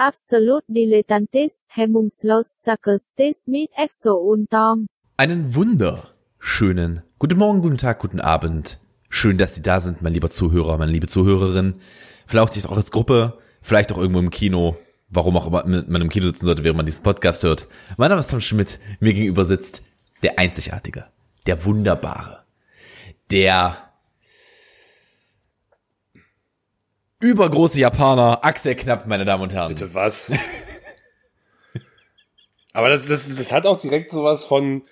Absolut dilettantes, hemmungslos sarkastes mit Exo-Untom. Einen wunderschönen guten Morgen, guten Tag, guten Abend. Schön, dass Sie da sind, mein lieber Zuhörer, meine liebe Zuhörerin. Vielleicht auch als Gruppe, vielleicht auch irgendwo im Kino. Warum auch immer man im Kino sitzen sollte, während man diesen Podcast hört. Mein Name ist Tom Schmidt. Mir gegenüber sitzt der Einzigartige, der Wunderbare, der übergroße Japaner, Axel Knapp, meine Damen und Herren. Bitte was? Aber das, das, das hat auch direkt sowas von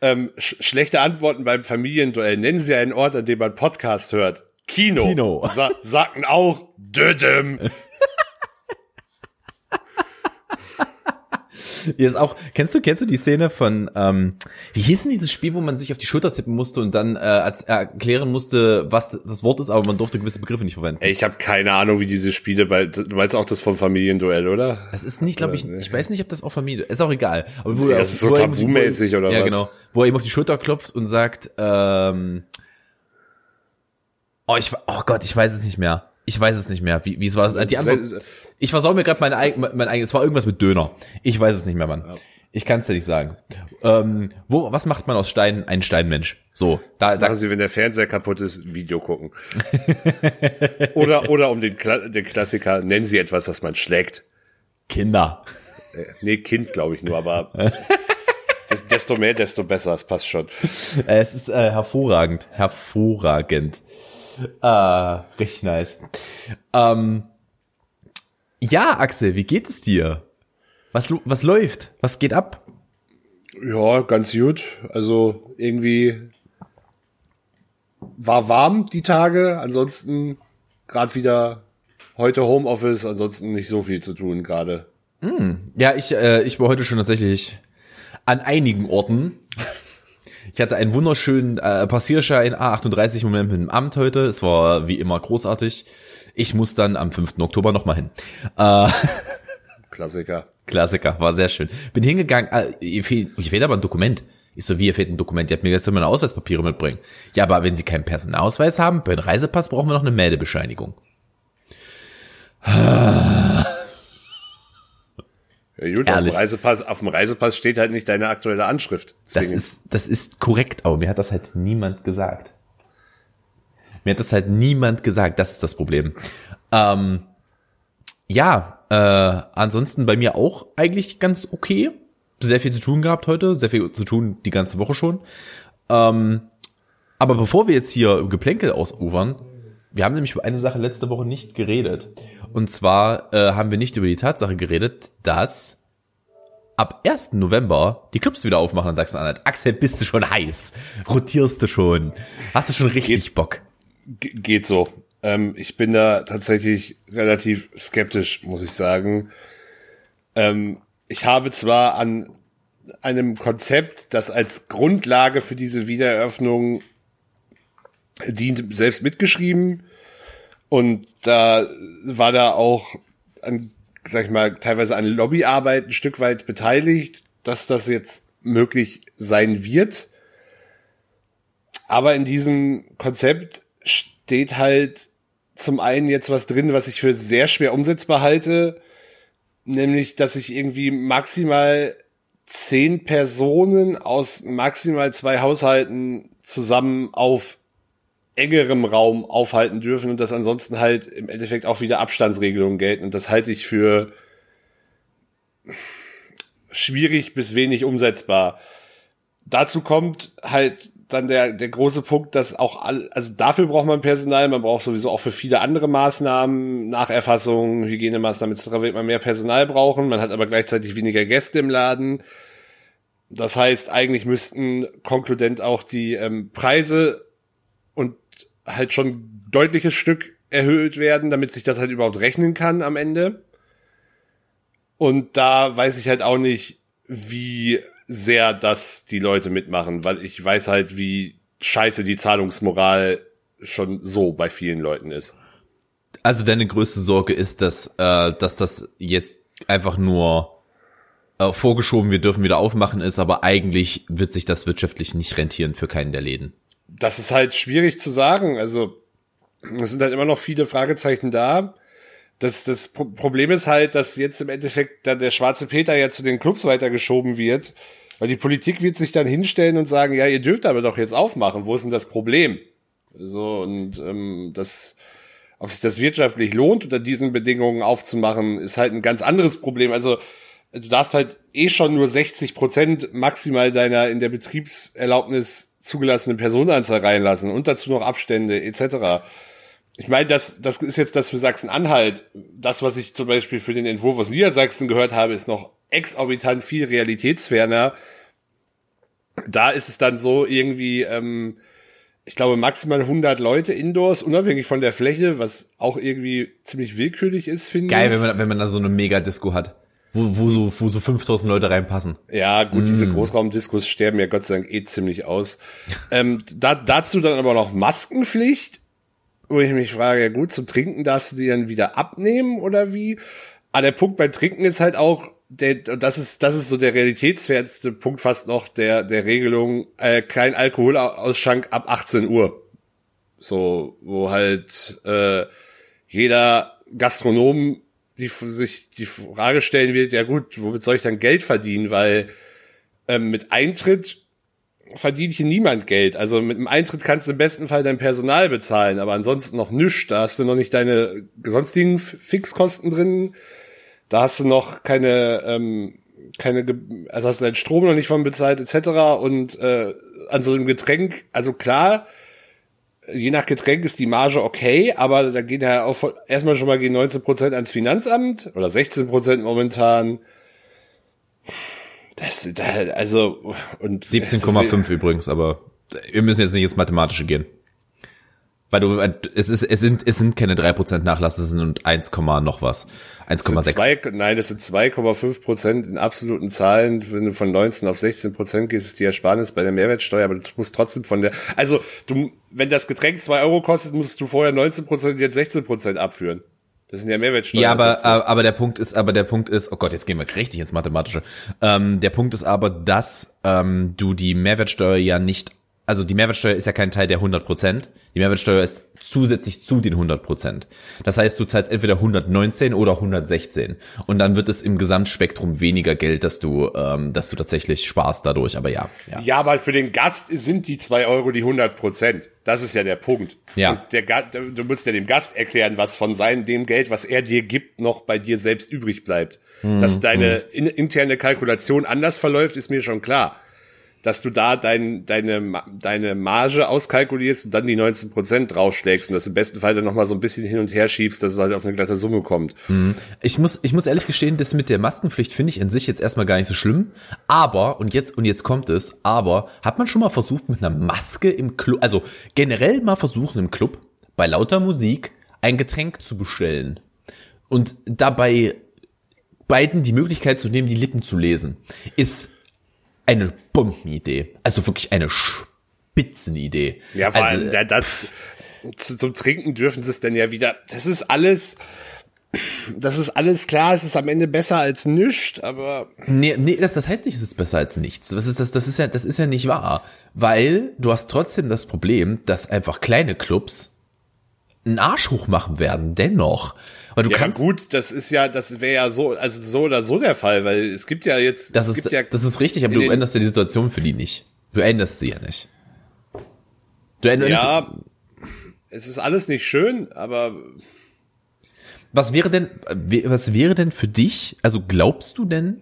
ähm, sch schlechte Antworten beim Familienduell. Nennen Sie einen Ort, an dem man Podcast hört. Kino. Kino. Sa sagten auch Dödem. Hier ist auch, kennst du, kennst du die Szene von, ähm, wie hieß denn dieses Spiel, wo man sich auf die Schulter tippen musste und dann äh, als, erklären musste, was das Wort ist, aber man durfte gewisse Begriffe nicht verwenden? Ey, ich habe keine Ahnung, wie diese Spiele, bei, du meinst auch das vom Familienduell, oder? Das ist nicht, glaube ich, ich weiß nicht, ob das auch Familie, ist auch egal. Aber wo, ja, das ist so tabumäßig oder ja, was? Ja, genau. Wo er ihm auf die Schulter klopft und sagt, ähm, oh, ich, oh Gott, ich weiß es nicht mehr. Ich weiß es nicht mehr. Wie, wie es war. Die Antwort, ich versau mir gerade mein, mein, mein eigenes. Es war irgendwas mit Döner. Ich weiß es nicht mehr, Mann. Ja. Ich kann es dir nicht sagen. Ähm, wo, was macht man aus Steinen ein Steinmensch? So, da, was da machen Sie, wenn der Fernseher kaputt ist, Video gucken. oder oder um den, Kla den Klassiker nennen Sie etwas, das man schlägt. Kinder. Äh, nee, Kind glaube ich nur, aber desto mehr, desto besser. Es passt schon. Es ist äh, hervorragend, hervorragend. Ah, richtig nice. Ähm, ja, Axel, wie geht es dir? Was, was läuft? Was geht ab? Ja, ganz gut. Also irgendwie war warm die Tage. Ansonsten gerade wieder heute Homeoffice. Ansonsten nicht so viel zu tun gerade. Mm, ja, ich, äh, ich war heute schon tatsächlich an einigen Orten. Ich hatte einen wunderschönen äh, Passierschein A38 Moment mit dem Amt heute. Es war wie immer großartig. Ich muss dann am 5. Oktober nochmal hin. Äh, Klassiker. Klassiker, war sehr schön. Bin hingegangen, äh, ihr fehlt, ihr fehlt aber ein Dokument. Ich so, wie, ihr fehlt ein Dokument? Ihr habt mir gesagt, meine Ausweispapiere mitbringen. Ja, aber wenn Sie keinen Personalausweis haben, bei einem Reisepass brauchen wir noch eine Meldebescheinigung. Ja, gut, auf dem, Reisepass, auf dem Reisepass steht halt nicht deine aktuelle Anschrift. Das ist, das ist korrekt, aber mir hat das halt niemand gesagt. Mir hat das halt niemand gesagt, das ist das Problem. Ähm, ja, äh, ansonsten bei mir auch eigentlich ganz okay. Sehr viel zu tun gehabt heute, sehr viel zu tun die ganze Woche schon. Ähm, aber bevor wir jetzt hier im Geplänkel ausufern, wir haben nämlich über eine Sache letzte Woche nicht geredet. Und zwar äh, haben wir nicht über die Tatsache geredet, dass ab 1. November die Clubs wieder aufmachen in Sachsen-Anhalt. Axel, bist du schon heiß? Rotierst du schon? Hast du schon richtig Bock? Geht so. Ähm, ich bin da tatsächlich relativ skeptisch, muss ich sagen. Ähm, ich habe zwar an einem Konzept, das als Grundlage für diese Wiedereröffnung dient, selbst mitgeschrieben. Und da war da auch an, sag ich mal, teilweise an Lobbyarbeit ein Stück weit beteiligt, dass das jetzt möglich sein wird. Aber in diesem Konzept steht halt zum einen jetzt was drin, was ich für sehr schwer umsetzbar halte, nämlich, dass ich irgendwie maximal zehn Personen aus maximal zwei Haushalten zusammen auf engerem Raum aufhalten dürfen und dass ansonsten halt im Endeffekt auch wieder Abstandsregelungen gelten. Und das halte ich für schwierig bis wenig umsetzbar. Dazu kommt halt dann der, der große Punkt, dass auch all, also dafür braucht man Personal, man braucht sowieso auch für viele andere Maßnahmen, Nacherfassung, Hygienemaßnahmen etc. wird man mehr Personal brauchen, man hat aber gleichzeitig weniger Gäste im Laden. Das heißt, eigentlich müssten konkludent auch die ähm, Preise und halt schon deutliches Stück erhöht werden, damit sich das halt überhaupt rechnen kann am Ende. Und da weiß ich halt auch nicht, wie sehr das die Leute mitmachen, weil ich weiß halt, wie scheiße die Zahlungsmoral schon so bei vielen Leuten ist. Also deine größte Sorge ist, dass, äh, dass das jetzt einfach nur äh, vorgeschoben, wir dürfen wieder aufmachen ist, aber eigentlich wird sich das wirtschaftlich nicht rentieren für keinen der Läden das ist halt schwierig zu sagen. Also es sind halt immer noch viele Fragezeichen da. das, das Problem ist halt, dass jetzt im Endeffekt dann der schwarze Peter ja zu den Clubs weitergeschoben wird, weil die Politik wird sich dann hinstellen und sagen, ja, ihr dürft aber doch jetzt aufmachen, wo ist denn das Problem? So, und ähm, das, ob sich das wirtschaftlich lohnt, unter diesen Bedingungen aufzumachen, ist halt ein ganz anderes Problem. Also du darfst halt eh schon nur 60 Prozent maximal deiner in der Betriebserlaubnis zugelassenen Personenanzahl reinlassen und dazu noch Abstände etc. Ich meine, das, das ist jetzt das für Sachsen-Anhalt. Das, was ich zum Beispiel für den Entwurf aus Niedersachsen gehört habe, ist noch exorbitant viel realitätsferner. Da ist es dann so irgendwie, ähm, ich glaube, maximal 100 Leute indoors, unabhängig von der Fläche, was auch irgendwie ziemlich willkürlich ist, finde ich. Geil, wenn man, wenn man da so eine Mega-Disco hat, wo, wo, so, wo so 5000 Leute reinpassen. Ja, gut, mm. diese Großraumdiskos sterben ja Gott sei Dank eh ziemlich aus. ähm, da, dazu dann aber noch Maskenpflicht wo ich mich frage, ja gut, zum Trinken darfst du die dann wieder abnehmen oder wie? Aber der Punkt beim Trinken ist halt auch, der, das ist, das ist so der realitätswerteste Punkt fast noch der, der Regelung, äh, kein Alkoholausschank ab 18 Uhr. So, wo halt äh, jeder Gastronom die sich die Frage stellen wird, ja gut, womit soll ich dann Geld verdienen? Weil ähm, mit Eintritt verdient hier niemand Geld. Also mit dem Eintritt kannst du im besten Fall dein Personal bezahlen, aber ansonsten noch nichts. Da hast du noch nicht deine sonstigen Fixkosten drin. Da hast du noch keine, ähm, keine, also hast du deinen Strom noch nicht von bezahlt etc. Und äh, an so einem Getränk, also klar, je nach Getränk ist die Marge okay, aber da geht ja auch erstmal schon mal gehen 19 Prozent ans Finanzamt oder 16 Prozent momentan. Das, da, also, und. 17,5 so übrigens, aber wir müssen jetzt nicht ins Mathematische gehen. Weil du, es ist, es sind, es sind keine 3% Nachlass, es sind 1, noch was. 1,6. Nein, das sind 2,5 Prozent in absoluten Zahlen. Wenn du von 19 auf 16 Prozent gehst, ist die Ersparnis bei der Mehrwertsteuer, aber du musst trotzdem von der, also du, wenn das Getränk 2 Euro kostet, musst du vorher 19 Prozent, jetzt 16 Prozent abführen. Das sind ja Mehrwertsteuer. Ja, aber, aber der Punkt ist, aber der Punkt ist, oh Gott, jetzt gehen wir richtig ins Mathematische. Ähm, der Punkt ist aber, dass ähm, du die Mehrwertsteuer ja nicht also die Mehrwertsteuer ist ja kein Teil der 100 Prozent. Die Mehrwertsteuer ist zusätzlich zu den 100 Prozent. Das heißt, du zahlst entweder 119 oder 116 und dann wird es im Gesamtspektrum weniger Geld, dass du, ähm, dass du tatsächlich sparst dadurch. Aber ja, ja. Ja, aber für den Gast sind die zwei Euro die 100 Prozent. Das ist ja der Punkt. Ja. Und der Gast, du musst ja dem Gast erklären, was von seinem dem Geld, was er dir gibt, noch bei dir selbst übrig bleibt. Mhm. Dass deine in, interne Kalkulation anders verläuft, ist mir schon klar dass du da dein, deine, deine Marge auskalkulierst und dann die 19 Prozent draufschlägst und das im besten Fall dann nochmal so ein bisschen hin und her schiebst, dass es halt auf eine glatte Summe kommt. Mhm. Ich muss, ich muss ehrlich gestehen, das mit der Maskenpflicht finde ich in sich jetzt erstmal gar nicht so schlimm. Aber, und jetzt, und jetzt kommt es, aber hat man schon mal versucht mit einer Maske im Club, also generell mal versucht im Club bei lauter Musik ein Getränk zu bestellen und dabei beiden die Möglichkeit zu nehmen, die Lippen zu lesen, ist eine Bombenidee. Also wirklich eine Spitzenidee. Ja, vor also, allem, das, zu, zum Trinken dürfen sie es denn ja wieder. Das ist alles, das ist alles klar, es ist am Ende besser als nichts, aber. Nee, nee, das, das heißt nicht, es ist besser als nichts. Das ist, das, das ist ja, das ist ja nicht wahr. Weil du hast trotzdem das Problem, dass einfach kleine Clubs einen Arsch hoch machen werden, dennoch. Weil du ja, kannst. gut, das ist ja, das wäre ja so, also so oder so der Fall, weil es gibt ja jetzt. Das ist, ja das ist richtig, aber du änderst ja die Situation für die nicht. Du änderst sie ja nicht. Du änderst. Ja, es ist alles nicht schön, aber. Was wäre denn, was wäre denn für dich, also glaubst du denn,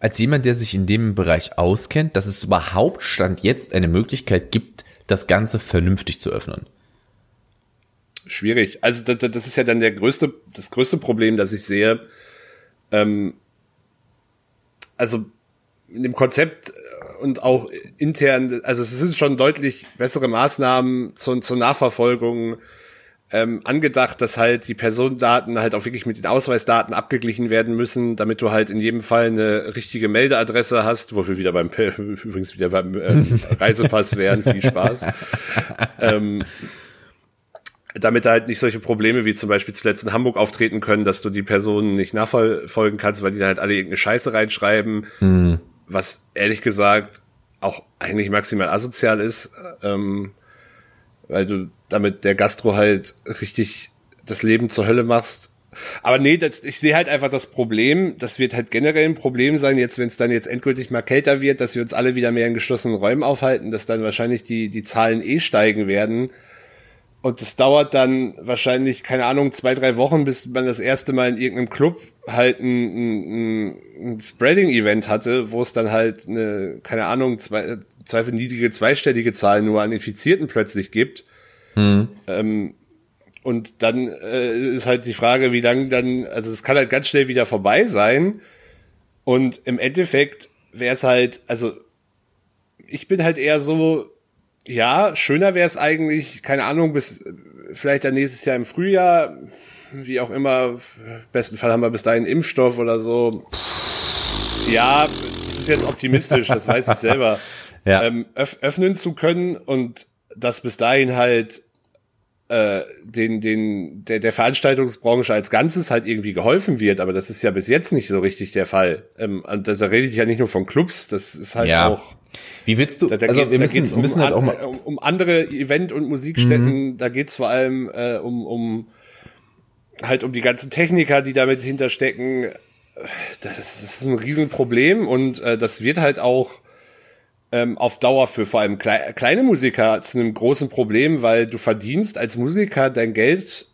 als jemand, der sich in dem Bereich auskennt, dass es überhaupt Stand jetzt eine Möglichkeit gibt, das Ganze vernünftig zu öffnen? Schwierig. Also das, das ist ja dann der größte, das größte Problem, das ich sehe. Ähm, also in dem Konzept und auch intern, also es sind schon deutlich bessere Maßnahmen zur, zur Nachverfolgung ähm, angedacht, dass halt die Personendaten halt auch wirklich mit den Ausweisdaten abgeglichen werden müssen, damit du halt in jedem Fall eine richtige Meldeadresse hast, wofür wieder beim übrigens wieder beim äh, Reisepass wären. Viel Spaß. ähm, damit halt nicht solche Probleme wie zum Beispiel zuletzt in Hamburg auftreten können, dass du die Personen nicht nachverfolgen kannst, weil die da halt alle irgendeine Scheiße reinschreiben, mhm. was ehrlich gesagt auch eigentlich maximal asozial ist, ähm, weil du damit der Gastro halt richtig das Leben zur Hölle machst. Aber nee, das, ich sehe halt einfach das Problem, das wird halt generell ein Problem sein, jetzt, wenn es dann jetzt endgültig mal kälter wird, dass wir uns alle wieder mehr in geschlossenen Räumen aufhalten, dass dann wahrscheinlich die, die Zahlen eh steigen werden. Und es dauert dann wahrscheinlich, keine Ahnung, zwei, drei Wochen, bis man das erste Mal in irgendeinem Club halt ein, ein, ein Spreading-Event hatte, wo es dann halt eine, keine Ahnung, zwei, zweifel niedrige zweistellige Zahl nur an Infizierten plötzlich gibt. Hm. Ähm, und dann äh, ist halt die Frage, wie lang dann, also es kann halt ganz schnell wieder vorbei sein. Und im Endeffekt wäre es halt, also ich bin halt eher so, ja, schöner wäre es eigentlich, keine Ahnung, bis vielleicht dann nächstes Jahr im Frühjahr, wie auch immer, im besten Fall haben wir bis dahin Impfstoff oder so. Ja, das ist jetzt optimistisch, das weiß ich selber. Ja. Ähm, öff öffnen zu können und dass bis dahin halt äh, den, den, der, der Veranstaltungsbranche als Ganzes halt irgendwie geholfen wird, aber das ist ja bis jetzt nicht so richtig der Fall. Ähm, und da redet ja nicht nur von Clubs, das ist halt ja. auch. Wie willst du? Da, da also geht, wir müssen, um, müssen halt auch mal um, um andere Event- und Musikstätten. Mhm. Da geht's vor allem äh, um, um halt um die ganzen Techniker, die damit hinterstecken. Das ist ein Riesenproblem und äh, das wird halt auch ähm, auf Dauer für vor allem klei kleine Musiker zu einem großen Problem, weil du verdienst als Musiker dein Geld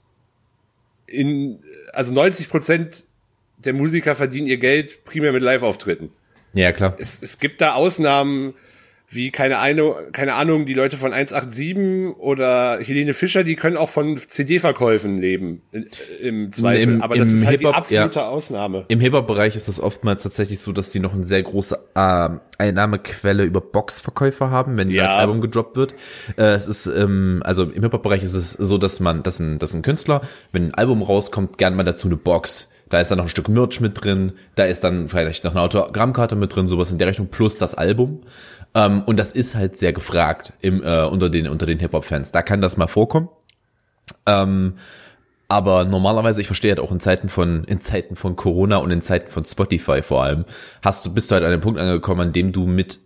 in, also 90 Prozent der Musiker verdienen ihr Geld primär mit Live-Auftritten. Ja, klar. Es, es gibt da Ausnahmen, wie keine, eine, keine Ahnung, die Leute von 187 oder Helene Fischer, die können auch von CD-Verkäufen leben, im Zweifel. Im, Aber das ist halt die absolute ja. Ausnahme. Im Hip-Hop-Bereich ist das oftmals tatsächlich so, dass die noch eine sehr große äh, Einnahmequelle über Boxverkäufe haben, wenn ja. das Album gedroppt wird. Äh, es ist, ähm, also im Hip-Hop-Bereich ist es so, dass man, dass ein, dass ein Künstler, wenn ein Album rauskommt, gern mal dazu eine Box da ist dann noch ein Stück Merch mit drin, da ist dann vielleicht noch eine Autogrammkarte mit drin, sowas in der Rechnung, plus das Album. Ähm, und das ist halt sehr gefragt im, äh, unter den, unter den Hip-Hop-Fans. Da kann das mal vorkommen. Ähm, aber normalerweise, ich verstehe halt auch in Zeiten von, in Zeiten von Corona und in Zeiten von Spotify vor allem, hast du, bist du halt an einem Punkt angekommen, an dem du mit,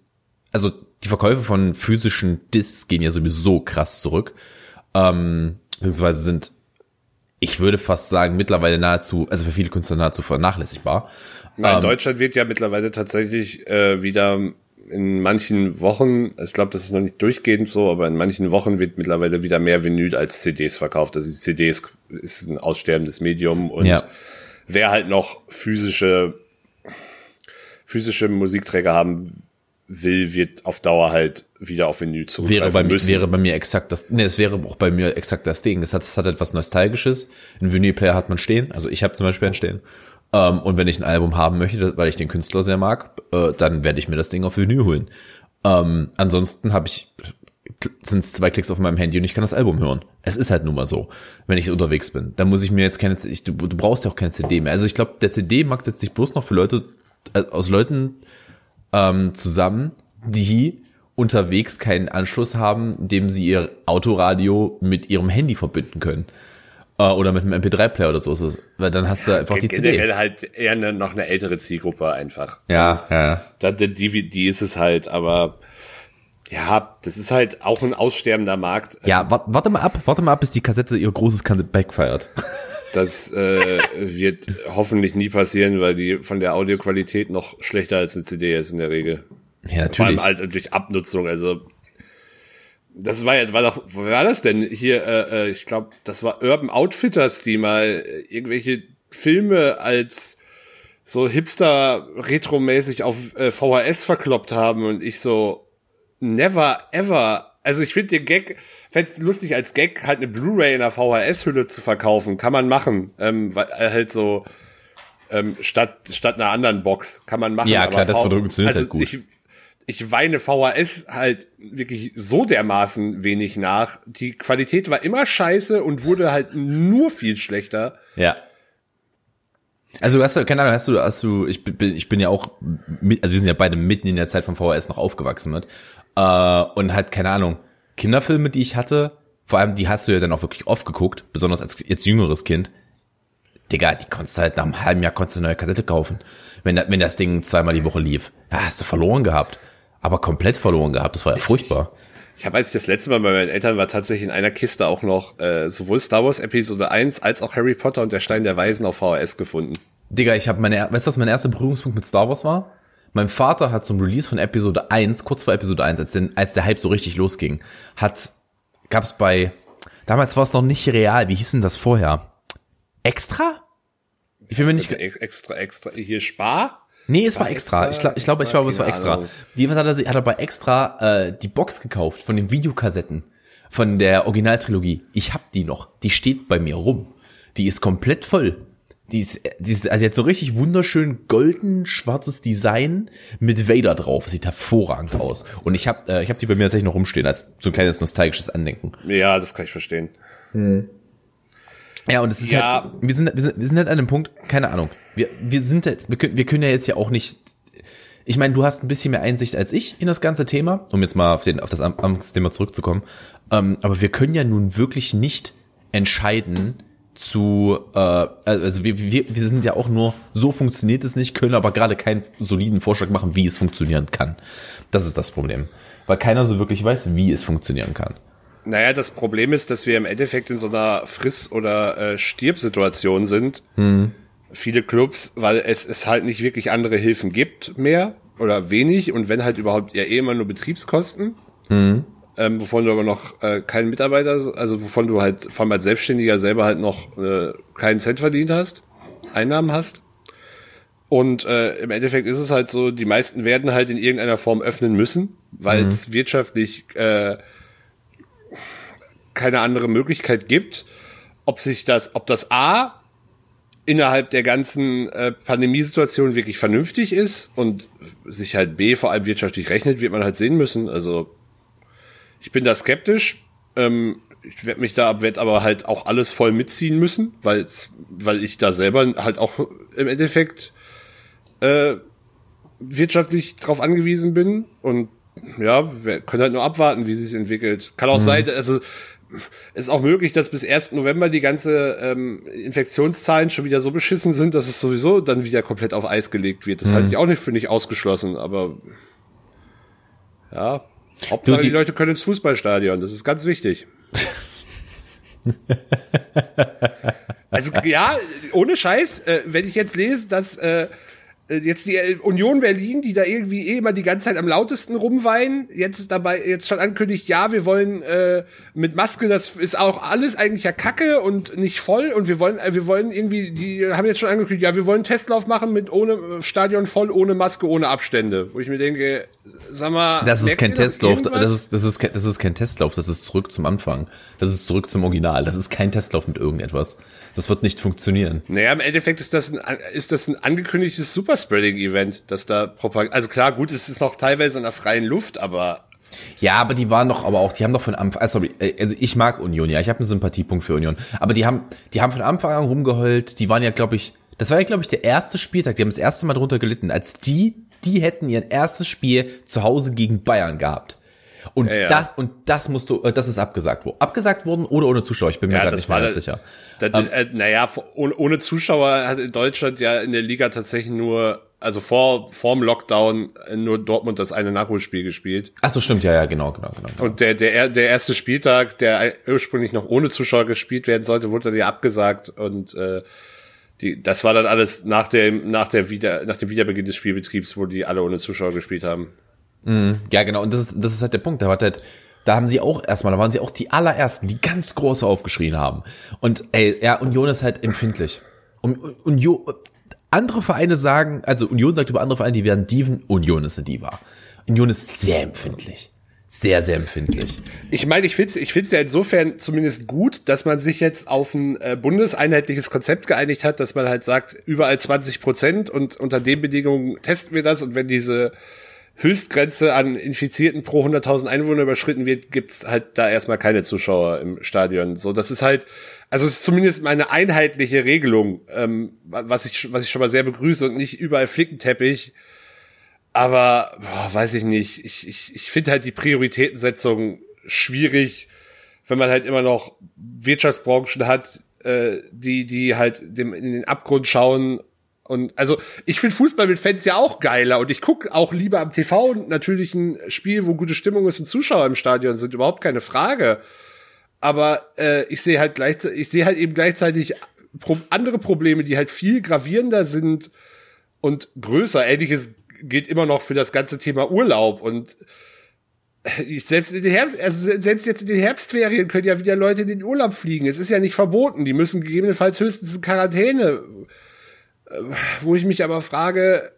also die Verkäufe von physischen Discs gehen ja sowieso krass zurück. Ähm, beziehungsweise sind, ich würde fast sagen, mittlerweile nahezu, also für viele Künstler nahezu vernachlässigbar. Nein, ähm, Deutschland wird ja mittlerweile tatsächlich äh, wieder in manchen Wochen, ich glaube, das ist noch nicht durchgehend so, aber in manchen Wochen wird mittlerweile wieder mehr Vinyl als CDs verkauft. Also die CDs ist ein aussterbendes Medium und ja. wer halt noch physische physische Musikträger haben will, wird auf Dauer halt wieder auf Vinyl zurückgreifen wäre bei müssen. Mir, wäre bei mir exakt das, nee, es wäre auch bei mir exakt das Ding. Es hat, es hat etwas Nostalgisches. Ein Vinylplayer hat man stehen. Also ich habe zum Beispiel einen stehen. Ähm, und wenn ich ein Album haben möchte, weil ich den Künstler sehr mag, äh, dann werde ich mir das Ding auf Vinyl holen. Ähm, ansonsten habe ich sind es zwei Klicks auf meinem Handy und ich kann das Album hören. Es ist halt nun mal so, wenn ich unterwegs bin. Dann muss ich mir jetzt keine, ich, du, du brauchst ja auch keine CD mehr. Also ich glaube, der CD-Markt setzt sich bloß noch für Leute, äh, aus Leuten ähm, zusammen, die unterwegs keinen Anschluss haben, dem sie ihr Autoradio mit ihrem Handy verbinden können. Äh, oder mit einem MP3-Player oder so. Weil dann hast du einfach die CD. Generell halt eher eine, noch eine ältere Zielgruppe einfach. Ja, ja. Da, die, die ist es halt, aber ja, das ist halt auch ein aussterbender Markt. Ja, warte, warte mal ab, warte mal ab, bis die Kassette ihr großes Comeback feiert. Das äh, wird hoffentlich nie passieren, weil die von der Audioqualität noch schlechter als eine CD ist in der Regel. Ja, natürlich. Vor allem halt durch Abnutzung, also das war ja, war doch, wo war das denn? Hier, äh, äh ich glaube, das war Urban Outfitters, die mal äh, irgendwelche Filme als so hipster retromäßig auf äh, VHS verkloppt haben und ich so never ever. Also ich finde den Gag, fände lustig als Gag halt eine Blu-ray in einer VHS-Hülle zu verkaufen, kann man machen, ähm, weil äh, halt so ähm, statt statt einer anderen Box kann man machen. Ja klar, das funktioniert also halt gut. Ich, ich weine VHS halt wirklich so dermaßen wenig nach. Die Qualität war immer scheiße und wurde halt nur viel schlechter. Ja. Also du hast ja, keine Ahnung, hast du, hast du, ich bin, ich bin ja auch, mit, also wir sind ja beide mitten in der Zeit von VHS noch aufgewachsen mit. Äh, und halt, keine Ahnung, Kinderfilme, die ich hatte, vor allem die hast du ja dann auch wirklich oft geguckt, besonders als jetzt jüngeres Kind. Digga, die konntest du halt nach einem halben Jahr konntest du eine neue Kassette kaufen. Wenn, wenn das Ding zweimal die Woche lief. Ja, hast du verloren gehabt aber komplett verloren gehabt. Das war ja furchtbar. Ich habe, als ich das letzte Mal bei meinen Eltern war, tatsächlich in einer Kiste auch noch äh, sowohl Star Wars Episode 1 als auch Harry Potter und der Stein der Weisen auf VHS gefunden. Digga, ich habe meine, weißt du, was mein erster Berührungspunkt mit Star Wars war? Mein Vater hat zum Release von Episode 1, kurz vor Episode 1, als, den, als der Hype so richtig losging, hat, gab's bei, damals war es noch nicht real, wie hieß denn das vorher? Extra? Ich bin mir nicht, extra, extra, hier Spar? Nee, es war extra. Ich, glaub, ich glaube, ich glaube, es war extra. Jedenfalls hat er, hat er bei extra äh, die Box gekauft von den Videokassetten von der Originaltrilogie. Ich hab die noch. Die steht bei mir rum. Die ist komplett voll. Die ist, die ist also jetzt so richtig wunderschön golden schwarzes Design mit Vader drauf. Sieht hervorragend aus. Und ich habe äh, ich hab die bei mir tatsächlich noch rumstehen als so ein kleines nostalgisches Andenken. Ja, das kann ich verstehen. Hm. Ja, und es ist ja. halt, wir sind, wir sind, wir sind halt an einem Punkt, keine Ahnung. Wir, wir sind jetzt, wir können, wir können ja jetzt ja auch nicht, ich meine, du hast ein bisschen mehr Einsicht als ich in das ganze Thema, um jetzt mal auf, den, auf das Amtsthema zurückzukommen. Ähm, aber wir können ja nun wirklich nicht entscheiden zu, äh, also wir, wir, wir sind ja auch nur, so funktioniert es nicht, können aber gerade keinen soliden Vorschlag machen, wie es funktionieren kann. Das ist das Problem. Weil keiner so wirklich weiß, wie es funktionieren kann. Naja, das Problem ist, dass wir im Endeffekt in so einer Friss- oder äh, Stirb-Situation sind. Hm. Viele Clubs, weil es, es halt nicht wirklich andere Hilfen gibt mehr oder wenig und wenn halt überhaupt ja eh immer nur Betriebskosten. Hm. Ähm, wovon du aber noch äh, keinen Mitarbeiter, also wovon du halt vor allem als Selbstständiger selber halt noch äh, keinen Cent verdient hast, Einnahmen hast. Und äh, im Endeffekt ist es halt so, die meisten werden halt in irgendeiner Form öffnen müssen, weil mhm. es wirtschaftlich äh, keine andere Möglichkeit gibt, ob sich das, ob das A innerhalb der ganzen äh, Pandemiesituation wirklich vernünftig ist und sich halt B vor allem wirtschaftlich rechnet, wird man halt sehen müssen. Also ich bin da skeptisch. Ähm, ich werde mich da, werde aber halt auch alles voll mitziehen müssen, weil weil ich da selber halt auch im Endeffekt äh, wirtschaftlich drauf angewiesen bin und ja, wir können halt nur abwarten, wie sich entwickelt. Kann auch mhm. sein, also ist auch möglich, dass bis 1. November die ganze ähm, Infektionszahlen schon wieder so beschissen sind, dass es sowieso dann wieder komplett auf Eis gelegt wird. Das mhm. halte ich auch nicht für nicht ausgeschlossen, aber ja, Hauptsache die, die Leute können ins Fußballstadion, das ist ganz wichtig. also ja, ohne Scheiß, äh, wenn ich jetzt lese, dass äh, jetzt die äh, Union Berlin, die da irgendwie eh immer die ganze Zeit am lautesten rumweinen, jetzt dabei jetzt schon ankündigt, ja, wir wollen äh, mit Maske, das ist auch alles eigentlich ja Kacke und nicht voll und wir wollen äh, wir wollen irgendwie die haben jetzt schon angekündigt, ja, wir wollen Testlauf machen mit ohne Stadion voll, ohne Maske, ohne Abstände, wo ich mir denke, sag mal, das ist kein Testlauf, das ist das ist das ist kein Testlauf, das ist zurück zum Anfang. Das ist zurück zum Original, das ist kein Testlauf mit irgendetwas. Das wird nicht funktionieren. Naja, im Endeffekt ist das ein, ist das ein angekündigtes Superspreading-Event, dass da Propaganda, also klar, gut, es ist noch teilweise in der freien Luft, aber ja, aber die waren doch, aber auch, die haben doch von Anfang, also, also ich mag Union, ja, ich habe einen Sympathiepunkt für Union, aber die haben, die haben von Anfang an rumgeheult, die waren ja, glaube ich, das war ja, glaube ich, der erste Spieltag, die haben das erste Mal drunter gelitten, als die, die hätten ihr erstes Spiel zu Hause gegen Bayern gehabt. Und ja, ja. das und das musst du, äh, das ist abgesagt worden. Abgesagt worden oder ohne Zuschauer? Ich bin mir ja, gerade nicht ganz sicher. Das, ähm, äh, naja, ohne, ohne Zuschauer hat in Deutschland ja in der Liga tatsächlich nur, also vor vorm Lockdown äh, nur Dortmund das eine Nachholspiel gespielt. Ach so, stimmt, ja, ja, genau, genau, genau. genau. Und der der der erste Spieltag, der ursprünglich noch ohne Zuschauer gespielt werden sollte, wurde dann ja abgesagt und äh, die, das war dann alles nach dem, nach der Wieder, nach dem Wiederbeginn des Spielbetriebs, wo die alle ohne Zuschauer gespielt haben. Mhm. Ja, genau. Und das ist, das ist halt der Punkt. Da, war halt, da haben sie auch erstmal, da waren sie auch die allerersten, die ganz große aufgeschrien haben. Und ey, ja, Union ist halt empfindlich. Und Union, andere Vereine sagen, also Union sagt über andere Vereine, die werden Diven, Union ist eine Diva. Union ist sehr empfindlich. Sehr, sehr empfindlich. Ich meine, ich finde es ich find's ja insofern zumindest gut, dass man sich jetzt auf ein äh, bundeseinheitliches Konzept geeinigt hat, dass man halt sagt, überall 20 Prozent und unter den Bedingungen testen wir das und wenn diese Höchstgrenze an Infizierten pro 100.000 Einwohner überschritten wird, gibt's halt da erstmal keine Zuschauer im Stadion. So, das ist halt, also es ist zumindest mal eine einheitliche Regelung, ähm, was ich was ich schon mal sehr begrüße und nicht überall Flickenteppich. Aber boah, weiß ich nicht. Ich ich ich finde halt die Prioritätensetzung schwierig, wenn man halt immer noch Wirtschaftsbranchen hat, äh, die die halt dem in den Abgrund schauen Und also ich finde Fußball mit Fans ja auch geiler und ich gucke auch lieber am TV natürlich ein Spiel, wo gute Stimmung ist und Zuschauer im Stadion sind, überhaupt keine Frage. Aber äh, ich sehe halt gleichzeitig, ich sehe halt eben gleichzeitig andere Probleme, die halt viel gravierender sind und größer. Ähnliches gilt immer noch für das ganze Thema Urlaub und ich, selbst in den Herbst, also selbst jetzt in den Herbstferien können ja wieder Leute in den Urlaub fliegen. Es ist ja nicht verboten. Die müssen gegebenenfalls höchstens in Quarantäne. Wo ich mich aber frage,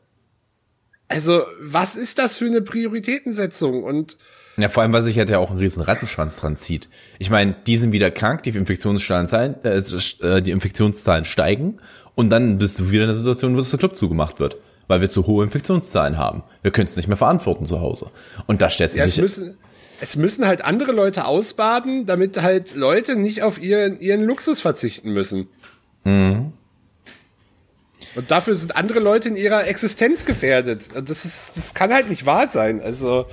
also was ist das für eine Prioritätensetzung? Und ja, vor allem, weil sich halt ja auch ein riesen Rattenschwanz dran zieht. Ich meine, die sind wieder krank, die Infektionszahlen, äh, äh, die Infektionszahlen steigen und dann bist du wieder in der Situation, wo das der Club zugemacht wird weil wir zu hohe Infektionszahlen haben. Wir können es nicht mehr verantworten zu Hause. Und da stellt sich ja, es müssen, es müssen halt andere Leute ausbaden, damit halt Leute nicht auf ihren, ihren Luxus verzichten müssen. Mhm. Und dafür sind andere Leute in ihrer Existenz gefährdet. Das ist, das kann halt nicht wahr sein. Also,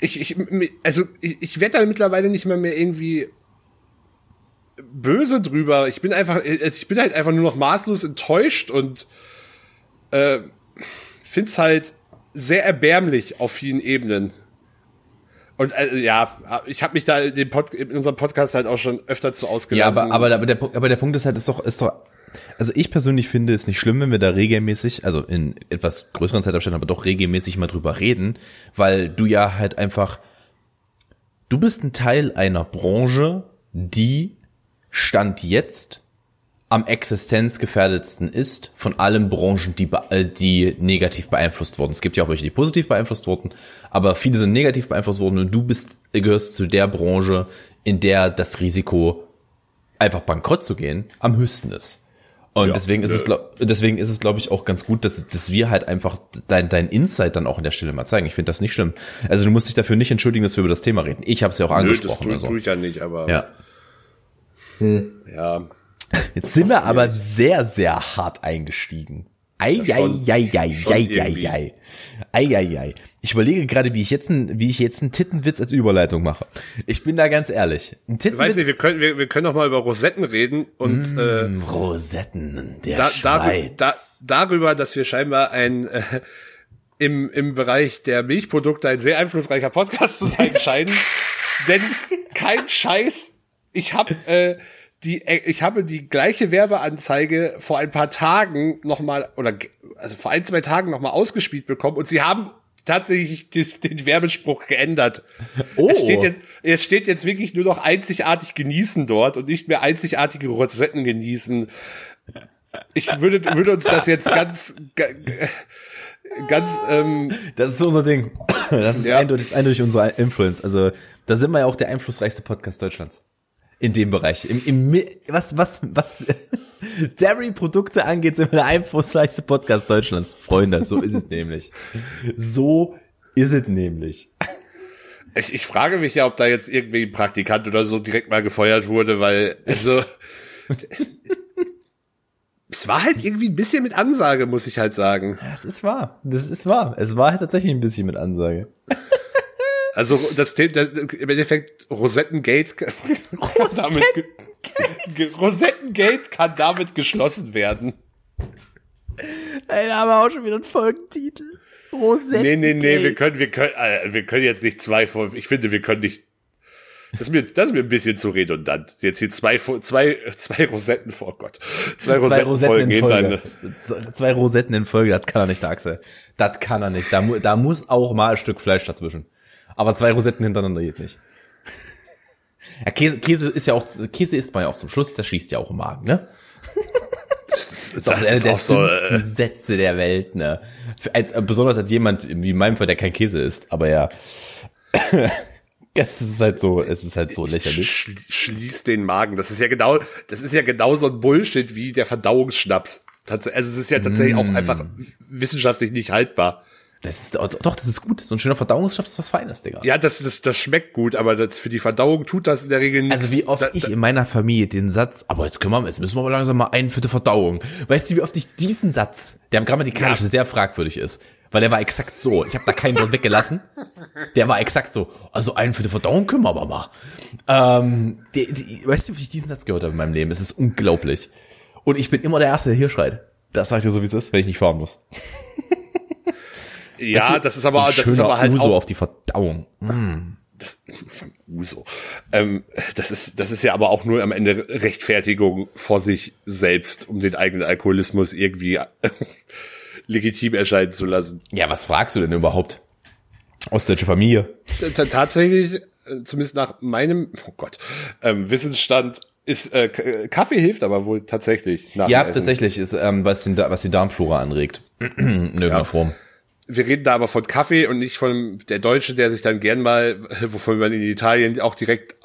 ich, ich, also, ich, ich werde da mittlerweile nicht mehr mehr irgendwie böse drüber. Ich bin einfach, also ich bin halt einfach nur noch maßlos enttäuscht und äh, finde es halt sehr erbärmlich auf vielen Ebenen. Und äh, ja, ich habe mich da in, Pod in unserem Podcast halt auch schon öfter zu ausgelassen. Ja, aber, aber, aber, der, aber der Punkt ist halt, ist doch, ist doch, also ich persönlich finde es nicht schlimm, wenn wir da regelmäßig, also in etwas größeren Zeitabständen, aber doch regelmäßig mal drüber reden, weil du ja halt einfach, du bist ein Teil einer Branche, die Stand jetzt am existenzgefährdetsten ist von allen Branchen, die, äh, die negativ beeinflusst wurden. Es gibt ja auch welche, die positiv beeinflusst wurden, aber viele sind negativ beeinflusst worden und du bist, gehörst zu der Branche, in der das Risiko, einfach bankrott zu gehen, am höchsten ist. Und ja, deswegen ist äh, es, glaub, deswegen ist es, glaube ich, auch ganz gut, dass, dass wir halt einfach dein, dein Insight dann auch in der Stelle mal zeigen. Ich finde das nicht schlimm. Also du musst dich dafür nicht entschuldigen, dass wir über das Thema reden. Ich habe es ja auch nö, angesprochen. Das tue, also. tue ich ja nicht, aber. Ja. Hm. Ja, Jetzt sind wir aber sehr, sehr hart eingestiegen. Eieieiei. Eieiei. Ich überlege gerade, wie ich jetzt ein, wie ich jetzt einen Tittenwitz als Überleitung mache. Ich bin da ganz ehrlich. Ein Tittenwitz. Weiß nicht, wir können, wir, wir können noch mal über Rosetten reden und mm, äh, Rosetten der da, Schweiz. Da, darüber, dass wir scheinbar ein äh, im im Bereich der Milchprodukte ein sehr einflussreicher Podcast zu sein scheinen. Denn kein Scheiß. Ich habe äh, die, äh, ich habe die gleiche Werbeanzeige vor ein paar Tagen nochmal, oder also vor ein, zwei Tagen nochmal ausgespielt bekommen und sie haben tatsächlich des, den Werbespruch geändert. Oh. Es steht, jetzt, es steht jetzt wirklich nur noch einzigartig genießen dort und nicht mehr einzigartige Rosetten genießen. Ich würde, würde uns das jetzt ganz, ganz, ähm, Das ist unser Ding. Das ist ja. eindeutig, eindeutig unsere Influence. Also, da sind wir ja auch der einflussreichste Podcast Deutschlands in dem Bereich. Im, im, was, was, was Dairy-Produkte angeht, sind wir der einflussreichste Podcast Deutschlands. Freunde, so ist es nämlich. So ist es nämlich. Ich, ich frage mich ja, ob da jetzt irgendwie ein Praktikant oder so direkt mal gefeuert wurde, weil, also, es war halt irgendwie ein bisschen mit Ansage, muss ich halt sagen. Ja, es ist wahr. Das ist wahr. Es war halt tatsächlich ein bisschen mit Ansage. Also das, das im Endeffekt Rosettengate, damit, Rosettengate kann damit geschlossen werden. Ey, da haben wir auch schon wieder einen Folgentitel. Rosettengate. Nee, nee, nee, wir können, wir können, äh, wir können jetzt nicht zwei von, ich finde, wir können nicht, das ist mir, das ist mir ein bisschen zu redundant. Jetzt hier zwei, zwei, zwei Rosetten vor oh Gott. Zwei, zwei Rosetten in Folge. Zwei Rosetten in Folge, das kann er nicht, Axel. Das kann er nicht. Da, da muss auch mal ein Stück Fleisch dazwischen. Aber zwei Rosetten hintereinander geht nicht. Ja, Käse, Käse ist ja auch, Käse isst man ja auch zum Schluss, das schließt ja auch im Magen, ne? Das ist, das ist auch einer der so, äh, Sätze der Welt, ne? Als, besonders als jemand, wie in meinem Fall, der kein Käse isst, aber ja. es ist halt so, es ist halt so lächerlich. Sch schließt den Magen. Das ist ja genau, das ist ja genau so ein Bullshit wie der Verdauungsschnaps. Also es ist ja tatsächlich mm. auch einfach wissenschaftlich nicht haltbar. Das ist, doch, das ist gut. So ein schöner Verdauungsschnaps ist was Feines, Digga. Ja, das, das, das schmeckt gut, aber das, für die Verdauung tut das in der Regel nichts. Also wie oft da, ich in meiner Familie den Satz, aber jetzt können wir, jetzt müssen wir aber langsam mal einen für die Verdauung. Weißt du, wie oft ich diesen Satz, der grammatikalisch ja. sehr fragwürdig ist, weil der war exakt so. Ich habe da keinen Wort weggelassen. Der war exakt so. Also einen für die Verdauung können wir aber mal. Ähm, die, die, weißt du, wie ich diesen Satz gehört habe in meinem Leben? Es ist unglaublich. Und ich bin immer der Erste, der hier schreit. Das sagt ihr so, wie es ist, wenn ich nicht fahren muss. Ja, das ist aber, so das ist aber halt Uso auch, auf die Verdauung. das, Uso. Ähm, das ist, das ist ja aber auch nur am Ende Rechtfertigung vor sich selbst, um den eigenen Alkoholismus irgendwie legitim erscheinen zu lassen. Ja, was fragst du denn überhaupt? Ostdeutsche Familie. T tatsächlich, äh, zumindest nach meinem, oh Gott, ähm, Wissensstand ist äh, äh, Kaffee hilft aber wohl tatsächlich nach Ja, tatsächlich ist, ähm, was, den, was die Darmflora anregt. In irgendeiner Form. Wir reden da aber von Kaffee und nicht von der Deutsche, der sich dann gern mal, wovon man in Italien auch direkt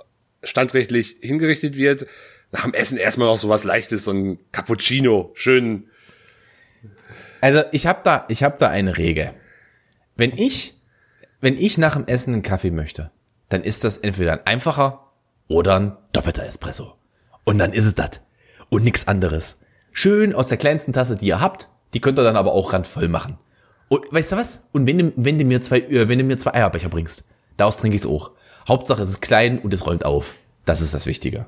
standrechtlich hingerichtet wird, nach dem Essen erstmal noch sowas Leichtes, so ein Cappuccino, schön. Also ich habe da, ich habe da eine Regel. Wenn ich, wenn ich nach dem Essen einen Kaffee möchte, dann ist das entweder ein einfacher oder ein doppelter Espresso. Und dann ist es das. Und nix anderes. Schön aus der kleinsten Tasse, die ihr habt, die könnt ihr dann aber auch randvoll machen. Und weißt du was? Und wenn du, wenn du mir zwei, äh, wenn du mir zwei Eierbecher bringst, daraus trinke ich's auch. Hauptsache es ist klein und es räumt auf. Das ist das Wichtige.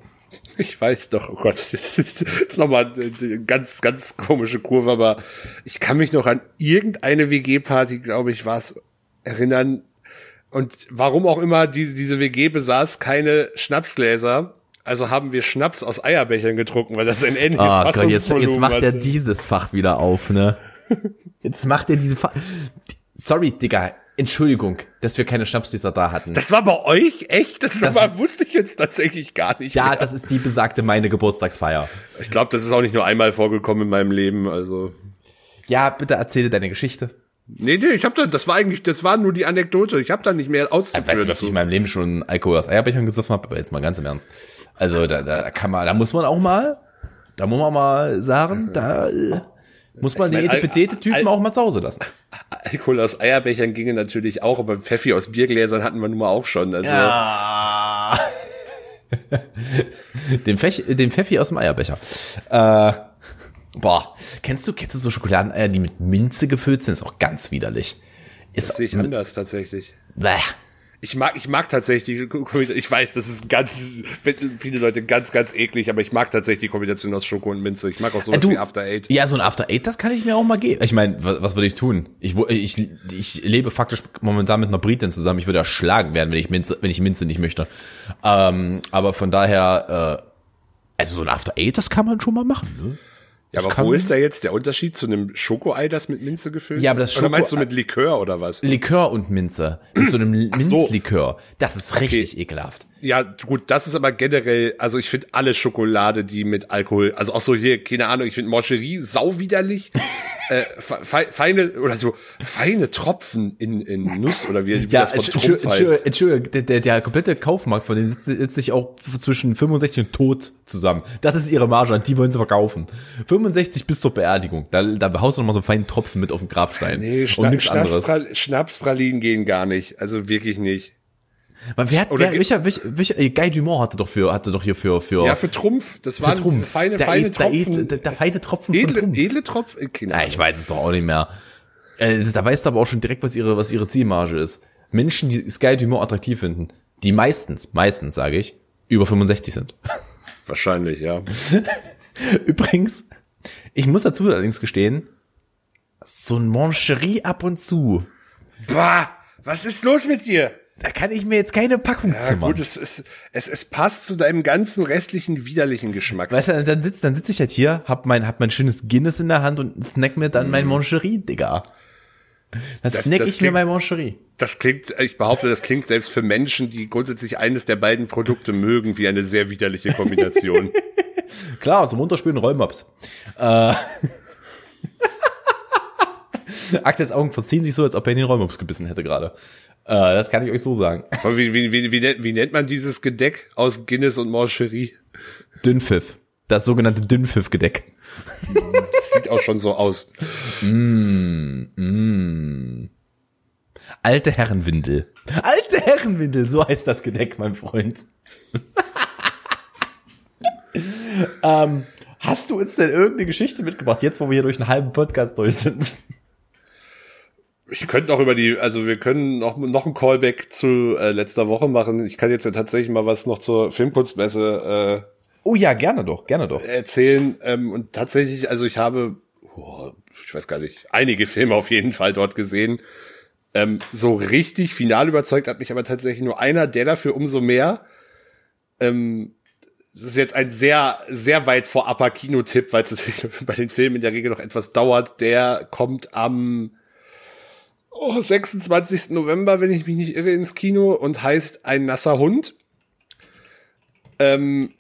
Ich weiß doch, oh Gott, das ist nochmal eine ganz, ganz komische Kurve, aber ich kann mich noch an irgendeine WG-Party, glaube ich, war es, erinnern. Und warum auch immer, die, diese WG besaß keine Schnapsgläser. Also haben wir Schnaps aus Eierbechern getrunken, weil das ein ähnliches Ah Gott, jetzt, jetzt macht er dieses Fach wieder auf, ne? Jetzt macht er diese Fach. Sorry, Digga. Entschuldigung, dass wir keine Schnapsgläser da hatten. Das war bei euch? Echt? Das, Das- war, wusste ich jetzt tatsächlich gar nicht. ja, mehr. das ist die besagte meine Geburtstagsfeier. ich glaube, das ist auch nicht nur einmal vorgekommen in meinem Leben. Also Ja, bitte erzähle deine Geschichte. nee, nee, ich habe da, das war eigentlich, das war nur die Anekdote. Ich habe da nicht mehr auszuführen. Weißt du, dass ich in meinem Leben schon Alkohol aus Eierbechern gesoffen habe? Aber jetzt mal ganz im Ernst. Also da, da kann man, da muss man auch mal, da muss man mal sagen, da äh, muss man Ich den Etepetete-Typen auch mal zu Hause lassen. Alkohol aus Eierbechern ginge natürlich auch, aber Pfeffi aus Biergläsern hatten wir nun mal auch schon. Also Ja. den, Fech, den Pfeffi aus dem Eierbecher. Äh, boah, kennst du, kennst du so Schokoladeneier, die mit Minze gefüllt sind? Ist auch ganz widerlich. Ist, das sehe ich anders tatsächlich. Bäh. Ich mag, ich mag tatsächlich, ich weiß, das ist ganz, viele Leute ganz, ganz eklig, aber ich mag tatsächlich die Kombination aus Schoko und Minze. Ich mag auch sowas Du- wie After Eight. Ja, so ein After Eight, das kann ich mir auch mal geben. Ich meine, was, was würde ich tun? Ich, ich, ich lebe faktisch momentan mit einer Britin zusammen. Ich würde erschlagen werden, wenn ich Minze, wenn ich Minze nicht möchte. Ähm, aber von daher, äh, also so ein After Eight, das kann man schon mal machen. Ne? Ja, aber wo ist da jetzt der Unterschied zu einem Schokoei, das mit Minze gefüllt Ja, aber das Oder meinst du Schoko- mit Likör oder was? Likör und Minze. Mit so einem. Minzlikör. Das ist richtig ekelhaft. Ja, gut, das ist aber generell, also ich finde alle Schokolade, die mit Alkohol, also auch so hier, keine Ahnung, ich finde Moncherie sauwiderlich. äh, fe feine, oder so, feine Tropfen in, in Nuss, oder wie, wie Ja, das von Entschuldigung, Trumpf heißt. Entschuldigung, der, der, der komplette Kaufmarkt von denen sitzt, sitzt sich auch zwischen 65 und tot zusammen. Das ist ihre Marge, an die wollen sie verkaufen. 65 bis zur Beerdigung. Da, da haust du noch mal so einen feinen Tropfen mit auf den Grabstein. Nee, und Schna nichts anderes. Schnapspral Schnapspralinen gehen gar nicht, also wirklich nicht. Aber wer hat, Oder wer, welcher, welcher, welcher, Guy Dumont hatte doch für, hatte doch hier für, für, Ja, für Trumpf, das waren Trumpf. diese feine, der, feine der, Tropfen. edle, der, der feine Tropfen von edle, Trumpf. edle Tropfen? Äh, Keine Ja, Ahnung. ich weiß es doch auch nicht mehr. Äh, da weißt du aber auch schon direkt, was ihre, was ihre Zielmarge ist. Menschen, die Sky Dumont attraktiv finden, die meistens, meistens, sage ich, über 65 sind. Wahrscheinlich, ja. Übrigens, ich muss dazu allerdings gestehen, so ein Moncherie ab und zu, Bah, was ist los mit dir? Da kann ich mir jetzt keine Packung Ja, zimmern. gut, es, es, es, es passt zu deinem ganzen restlichen widerlichen Geschmack. Weißt du, dann sitz, dann sitz ich halt hier, hab mein, hab mein schönes Guinness in der Hand und snack mir dann mein Moncherie, Digga. Dann Mhm. Das- snack das ich mir klingt- mein Moncherie. Das klingt, ich behaupte, das klingt selbst für Menschen, die grundsätzlich eines der beiden Produkte mögen, wie eine sehr widerliche Kombination. Klar, zum Unterspülen Rollmops. Äh. Aktes Augen verziehen sich so, als ob er in den Rollmops gebissen hätte gerade. Äh, das kann ich euch so sagen. wie, wie, wie, wie, nennt- wie nennt man dieses Gedeck aus Guinness und Mancherie? Dünnpfiff. Das sogenannte Dünnpfiff-Gedeck. Das sieht auch schon so aus. Alte Herrenwindel. Alte Herrenwindel, so heißt das Gedeck, mein Freund. ähm, hast du uns denn irgendeine Geschichte mitgebracht, jetzt wo wir hier durch einen halben Podcast durch sind? Ich könnte noch über die, also wir können noch, noch ein Callback zu äh, letzter Woche machen. Ich kann jetzt ja tatsächlich mal was noch zur Filmkunstmesse Oh ja, gerne doch, gerne doch. erzählen. Ähm, und tatsächlich, also ich habe, oh, ich weiß gar nicht, einige Filme auf jeden Fall dort gesehen. Ähm, so richtig final überzeugt hat mich aber tatsächlich nur einer, der dafür umso mehr. Ähm, das ist jetzt ein sehr, sehr weit vor Upper Kinotipp, weil es natürlich bei den Filmen in der Regel noch etwas dauert. Der kommt am oh, 26. November, wenn ich mich nicht irre, ins Kino und heißt Ein nasser Hund. Ähm,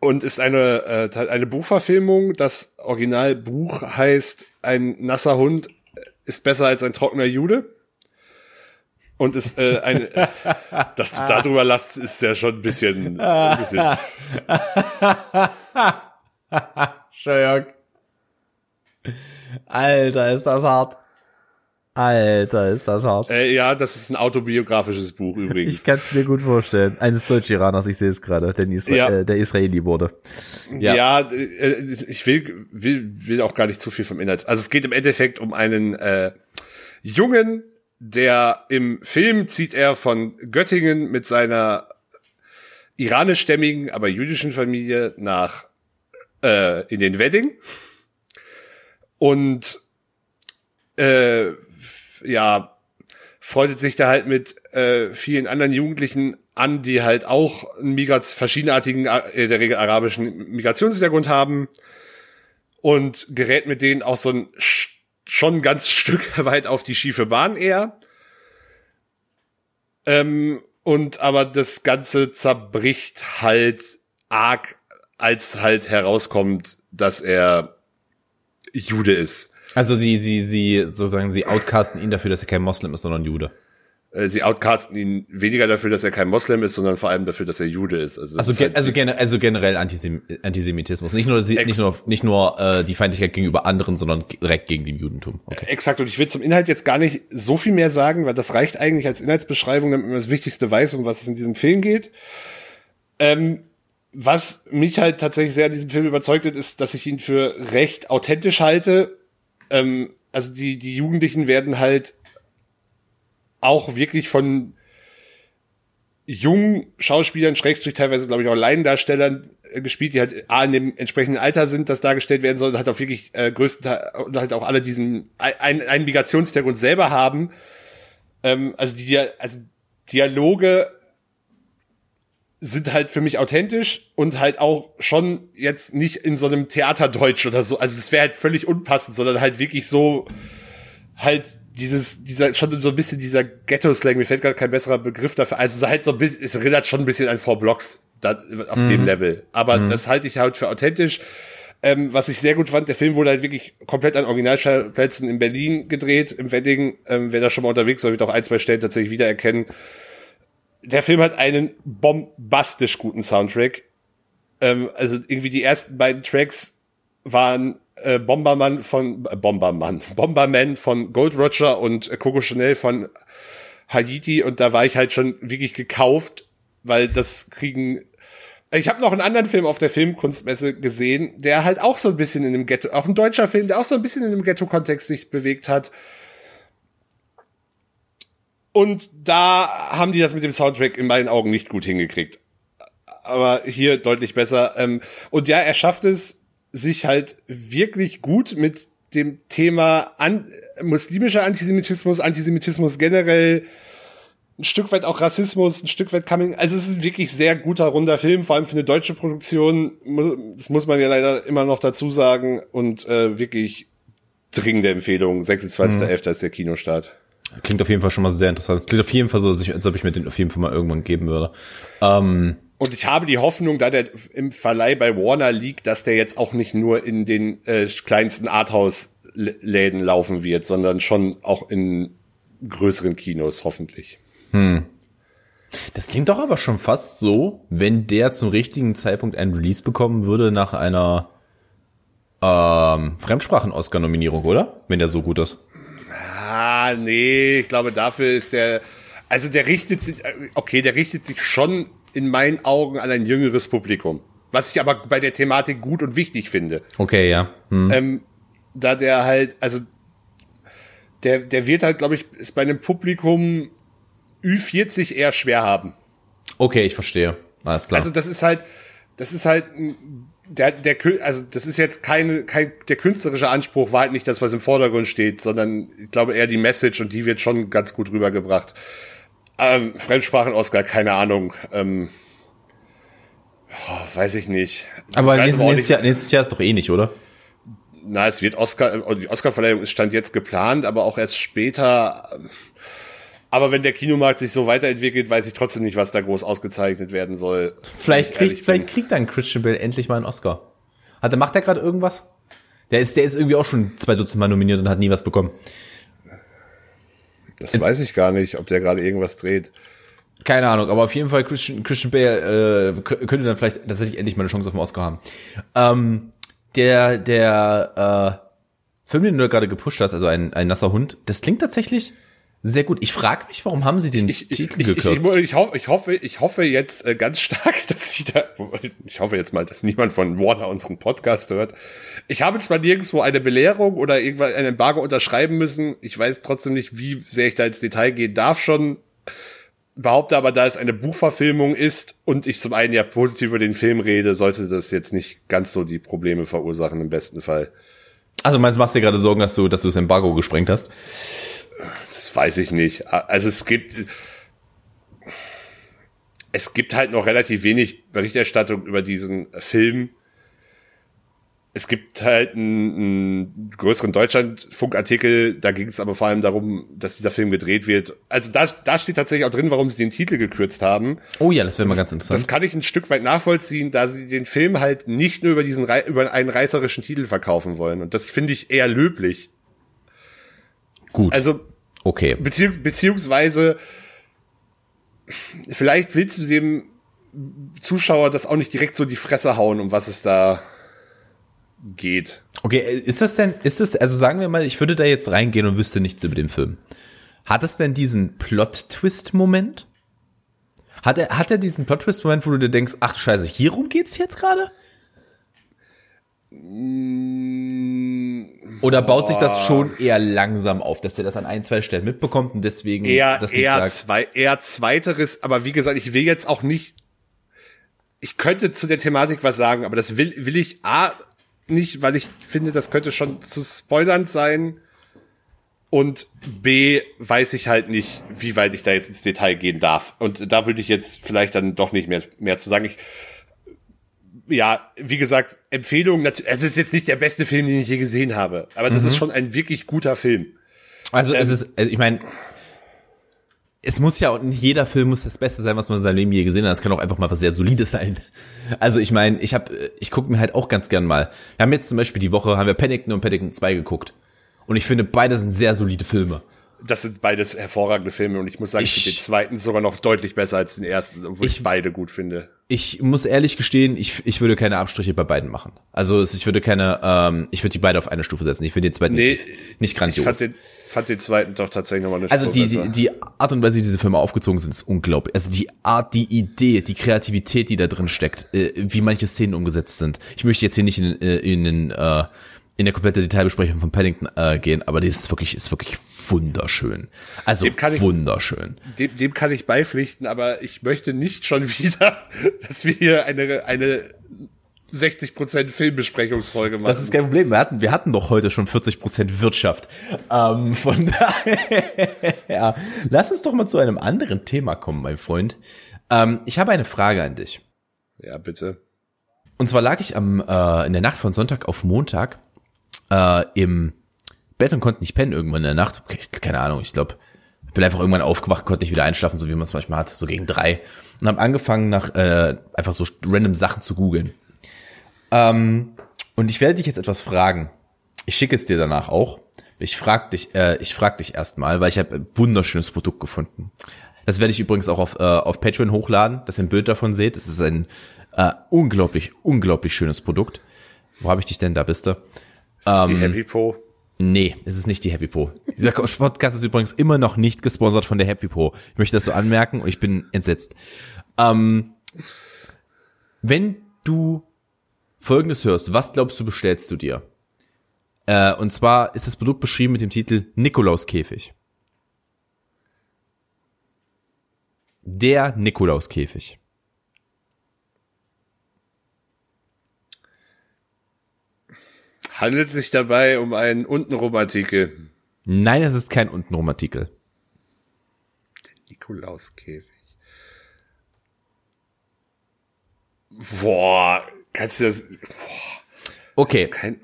und ist eine, äh, eine Buchverfilmung. Das Originalbuch heißt Ein nasser Hund ist besser als ein trockener Jude. Und ist äh, ein, dass du darüber lachst, ist ja schon ein bisschen, ein bisschen Schön. Alter, ist das hart. Alter, ist das hart. Äh, ja, das ist ein autobiografisches Buch übrigens. Ich kann es mir gut vorstellen. Eines Deutsch-Iraners, ich sehe es gerade, der, Isra Ja. äh, der Israeli wurde. Ja, Ja. äh, ich will, will, will auch gar nicht zu viel vom Inhalt. Also es geht im Endeffekt um einen äh, Jungen, der im Film zieht er von Göttingen mit seiner iranischstämmigen, aber jüdischen Familie nach äh, in den Wedding und äh, ja freundet sich da halt mit äh, vielen anderen Jugendlichen an, die halt auch einen Migraz verschiedenartigen, äh, der Regel arabischen Migrationshintergrund haben und gerät mit denen auch so ein sch- schon ein ganz Stück weit auf die schiefe Bahn eher. Ähm, und aber das Ganze zerbricht halt arg, als halt herauskommt, dass er Jude ist. Also sie, sie, sie, sozusagen, sie outcasten ihn dafür, dass er kein Moslem ist, sondern Jude. Äh, Sie outcasten ihn weniger dafür, dass er kein Moslem ist, sondern vor allem dafür, dass er Jude ist. Also, Also, ist gen halt also, gen also generell Antisem Antisemitismus. Nicht nur, nicht nur, nicht nur äh, die Feindlichkeit gegenüber anderen, sondern direkt gegen den Judentum. Okay. Exakt, und ich will zum Inhalt jetzt gar nicht so viel mehr sagen, weil das reicht eigentlich als Inhaltsbeschreibung, damit man das Wichtigste weiß, um was es in diesem Film geht. Ähm, was mich halt tatsächlich sehr an diesem Film überzeugt hat, ist, dass ich ihn für recht authentisch halte. Ähm, also die, die Jugendlichen werden halt auch wirklich von jungen Schauspielern, Schrägstrich teilweise, glaube ich, auch Laiendarstellern äh, gespielt, die halt A, in dem entsprechenden Alter sind, das dargestellt werden soll, und halt auch wirklich äh, größtenteils und halt auch alle diesen ein- einen Migrationshintergrund selber haben. Ähm, also die also Dialoge sind halt für mich authentisch und halt auch schon jetzt nicht in so einem Theaterdeutsch oder so. Also es wäre halt völlig unpassend, sondern halt wirklich so halt dieses, dieser, schon so ein bisschen dieser Ghetto-Slang, mir fällt gerade kein besserer Begriff dafür. Also es ist halt so ein bisschen, es erinnert schon ein bisschen an Four Blocks da, auf dem Level. Aber das halte ich halt für authentisch. Ähm, was ich sehr gut fand, der Film wurde halt wirklich komplett an Originalplätzen in Berlin gedreht, im Wedding. Ähm, wer da schon mal unterwegs war, wird auch ein, zwei Stellen tatsächlich wiedererkennen. Der Film hat einen bombastisch guten Soundtrack. Ähm, also irgendwie die ersten beiden Tracks waren äh, Bomberman von äh, Bomberman, Bomberman von Gold Roger und äh, Coco Chanel von Haiti und da war ich halt schon wirklich gekauft, weil das kriegen ich habe noch einen anderen Film auf der Filmkunstmesse gesehen, der halt auch so ein bisschen in dem Ghetto, auch ein deutscher Film, der auch so ein bisschen in dem Ghetto-Kontext sich bewegt hat. Und da haben die das mit dem Soundtrack in meinen Augen nicht gut hingekriegt. Aber hier deutlich besser. Ähm, Und ja, er schafft es, sich halt wirklich gut mit dem Thema an, muslimischer Antisemitismus, Antisemitismus generell, ein Stück weit auch Rassismus, ein Stück weit Coming. Also es ist wirklich sehr guter, runder Film, vor allem für eine deutsche Produktion. Das muss man ja leider immer noch dazu sagen. Und äh, wirklich dringende Empfehlung. 26.11. ist der Kinostart. Klingt auf jeden Fall schon mal sehr interessant. Es klingt auf jeden Fall so, als ich- als ob ich mir den auf jeden Fall mal irgendwann geben würde. Ähm, Und ich habe die Hoffnung, da der im Verleih bei Warner liegt, dass der jetzt auch nicht nur in den äh, kleinsten Arthouse-Läden laufen wird, sondern schon auch in größeren Kinos, hoffentlich. Das klingt doch aber schon fast so, wenn der zum richtigen Zeitpunkt einen Release bekommen würde nach einer ähm, Fremdsprachen-Oscar-Nominierung, oder? Wenn der so gut ist. Ah, nee, ich glaube, dafür ist der, also der richtet sich, okay, der richtet sich schon in meinen Augen an ein jüngeres Publikum. Was ich aber bei der Thematik gut und wichtig finde. Okay, ja. Hm. Ähm, da der halt, also der, der wird halt, glaube ich, ist bei einem Publikum Ü40 eher schwer haben. Okay, ich verstehe. Alles klar. Also das ist halt, das ist halt der, der, also das ist jetzt keine, kein, der künstlerische Anspruch war halt nicht das, was im Vordergrund steht, sondern ich glaube eher die Message und die wird schon ganz gut rübergebracht. Ähm, Fremdsprachen-Oscar, keine Ahnung. Ähm, oh, weiß ich nicht. Aber nächstes, nächstes, Jahr, nächstes Jahr ist doch eh nicht, oder? Na, es wird Oscar, die Oscar-Verleihung ist stand jetzt geplant, aber auch erst später. Aber wenn der Kinomarkt sich so weiterentwickelt, weiß ich trotzdem nicht, was da groß ausgezeichnet werden soll. Vielleicht kriegt, vielleicht kriegt dann Christian Bale endlich mal einen Oscar. Hat, macht er gerade irgendwas? Der ist, der ist irgendwie auch schon zwei Dutzend Mal nominiert und hat nie was bekommen. Das Jetzt, weiß ich gar nicht, ob der gerade irgendwas dreht. Keine Ahnung, aber auf jeden Fall Christian, Christian Bale äh, könnte dann vielleicht tatsächlich endlich mal eine Chance auf den Oscar haben. Ähm, der der äh, Film, den du gerade gepusht hast, also ein, ein nasser Hund, das klingt tatsächlich sehr gut. Ich frage mich, warum haben sie den ich, Titel ich, gekürzt? Ich, ich, hoffe, ich, hoffe, ich hoffe jetzt äh, ganz stark, dass ich da, ich hoffe jetzt mal, dass niemand von Warner unseren Podcast hört. Ich habe zwar nirgendwo eine Belehrung oder irgendwann ein Embargo unterschreiben müssen. Ich weiß trotzdem nicht, wie sehr ich da ins Detail gehen darf schon. Behaupte aber, da es eine Buchverfilmung ist und ich zum einen ja positiv über den Film rede, sollte das jetzt nicht ganz so die Probleme verursachen im besten Fall. Also meinst du, machst dir gerade Sorgen, dass du, dass du das Embargo gesprengt hast? Weiß ich nicht. Also es gibt, es gibt halt noch relativ wenig Berichterstattung über diesen Film. Es gibt halt einen, einen größeren Deutschlandfunkartikel, da ging es aber vor allem darum, dass dieser Film gedreht wird. Also da, da steht tatsächlich auch drin, warum sie den Titel gekürzt haben. Oh ja, das wäre mal ganz interessant. Das kann ich ein Stück weit nachvollziehen, da sie den Film halt nicht nur über diesen über einen reißerischen Titel verkaufen wollen. Und das finde ich eher löblich. Gut. Also okay. Beziehungs beziehungsweise vielleicht willst du dem Zuschauer das auch nicht direkt so die Fresse hauen, um was es da geht. Okay, ist das denn, ist es, also sagen wir mal, ich würde da jetzt reingehen und wüsste nichts über den Film. Hat es denn diesen Plot-Twist-Moment? Hat er, hat er diesen Plot-Twist-Moment, wo du dir denkst, ach scheiße, hierum geht's jetzt gerade? Oder baut sich das schon eher langsam auf, dass er das an ein, zwei Stellen mitbekommt und deswegen eher, das nicht eher sagt? Zwei, eher zweiteres, aber wie gesagt, ich will jetzt auch nicht, ich könnte zu der Thematik was sagen, aber das will, will ich A, nicht, weil ich finde, das könnte schon zu spoilernd sein. Und B, weiß ich halt nicht, wie weit ich da jetzt ins Detail gehen darf. Und da würde ich jetzt vielleicht dann doch nicht mehr, mehr zu sagen. Ich, ja, wie gesagt, Empfehlung, es ist jetzt nicht der beste Film, den ich je gesehen habe, aber das mhm. ist schon ein wirklich guter Film. Also ähm, es ist, also ich meine, es muss ja, nicht jeder Film muss das Beste sein, was man in seinem Leben je gesehen hat. Es kann auch einfach mal was sehr Solides sein. Also ich meine, ich habe, ich gucke mir halt auch ganz gern mal. Wir haben jetzt zum Beispiel die Woche, haben wir Paddington und Paddington 2 geguckt. Und ich finde, beide sind sehr solide Filme. Das sind beides hervorragende Filme und ich muss sagen, ich, ich finde den zweiten sogar noch deutlich besser als den ersten, obwohl ich, ich beide gut finde. Ich muss ehrlich gestehen, ich, ich würde keine Abstriche bei beiden machen. Also ich würde keine, ähm, ich würde die beide auf eine Stufe setzen. Ich finde den zweiten nee, nicht, nicht grandios. Ich fand den, fand den zweiten doch tatsächlich nochmal eine Also die, die, die Art und Weise, wie diese Filme aufgezogen sind, ist unglaublich. Also die Art, die Idee, die Kreativität, die da drin steckt, äh, wie manche Szenen umgesetzt sind. Ich möchte jetzt hier nicht in, äh, in, in, äh, in der komplette Detailbesprechung von Paddington äh, gehen, aber das ist wirklich, ist wirklich wunderschön. Also wunderschön. Ich, dem, dem kann ich beipflichten, aber ich möchte nicht schon wieder, dass wir hier eine, eine 60% Filmbesprechungsfolge machen. Das ist kein Problem. Wir hatten, wir hatten doch heute schon 40% Wirtschaft. Ähm, von daher, ja, lass uns doch mal zu einem anderen Thema kommen, mein Freund. Ähm, ich habe eine Frage an dich. Ja, bitte. Und zwar lag ich am äh, in der Nacht von Sonntag auf Montag äh, im Bett und konnte nicht pennen irgendwann in der Nacht. Keine Ahnung, ich glaube, bin einfach irgendwann aufgewacht, konnte nicht wieder einschlafen, so wie man es manchmal hat, so gegen drei. Und habe angefangen, nach äh, einfach so random Sachen zu googeln. Ähm, und ich werde dich jetzt etwas fragen. Ich schicke es dir danach auch. Ich frag dich, äh, ich frag dich erstmal, weil ich habe ein wunderschönes Produkt gefunden. Das werde ich übrigens auch auf, äh, auf Patreon hochladen, dass ihr ein Bild davon seht. Das ist ein äh, unglaublich, unglaublich schönes Produkt. Wo habe ich dich denn? Da bist du. Ist ähm, die Happy Po? Nee, es ist nicht die Happy Po. Dieser Podcast ist übrigens immer noch nicht gesponsert von der Happy Po. Ich möchte das so anmerken und ich bin entsetzt. Ähm, wenn du Folgendes hörst, was glaubst du, bestellst du dir? Äh, und zwar ist das Produkt beschrieben mit dem Titel Nikolauskäfig. Der Nikolauskäfig. Handelt es sich dabei um einen Untenrum-Artikel? Nein, es ist kein Untenrum-Artikel. Nikolauskäfig. Boah, kannst du das. Boah, Okay, kein.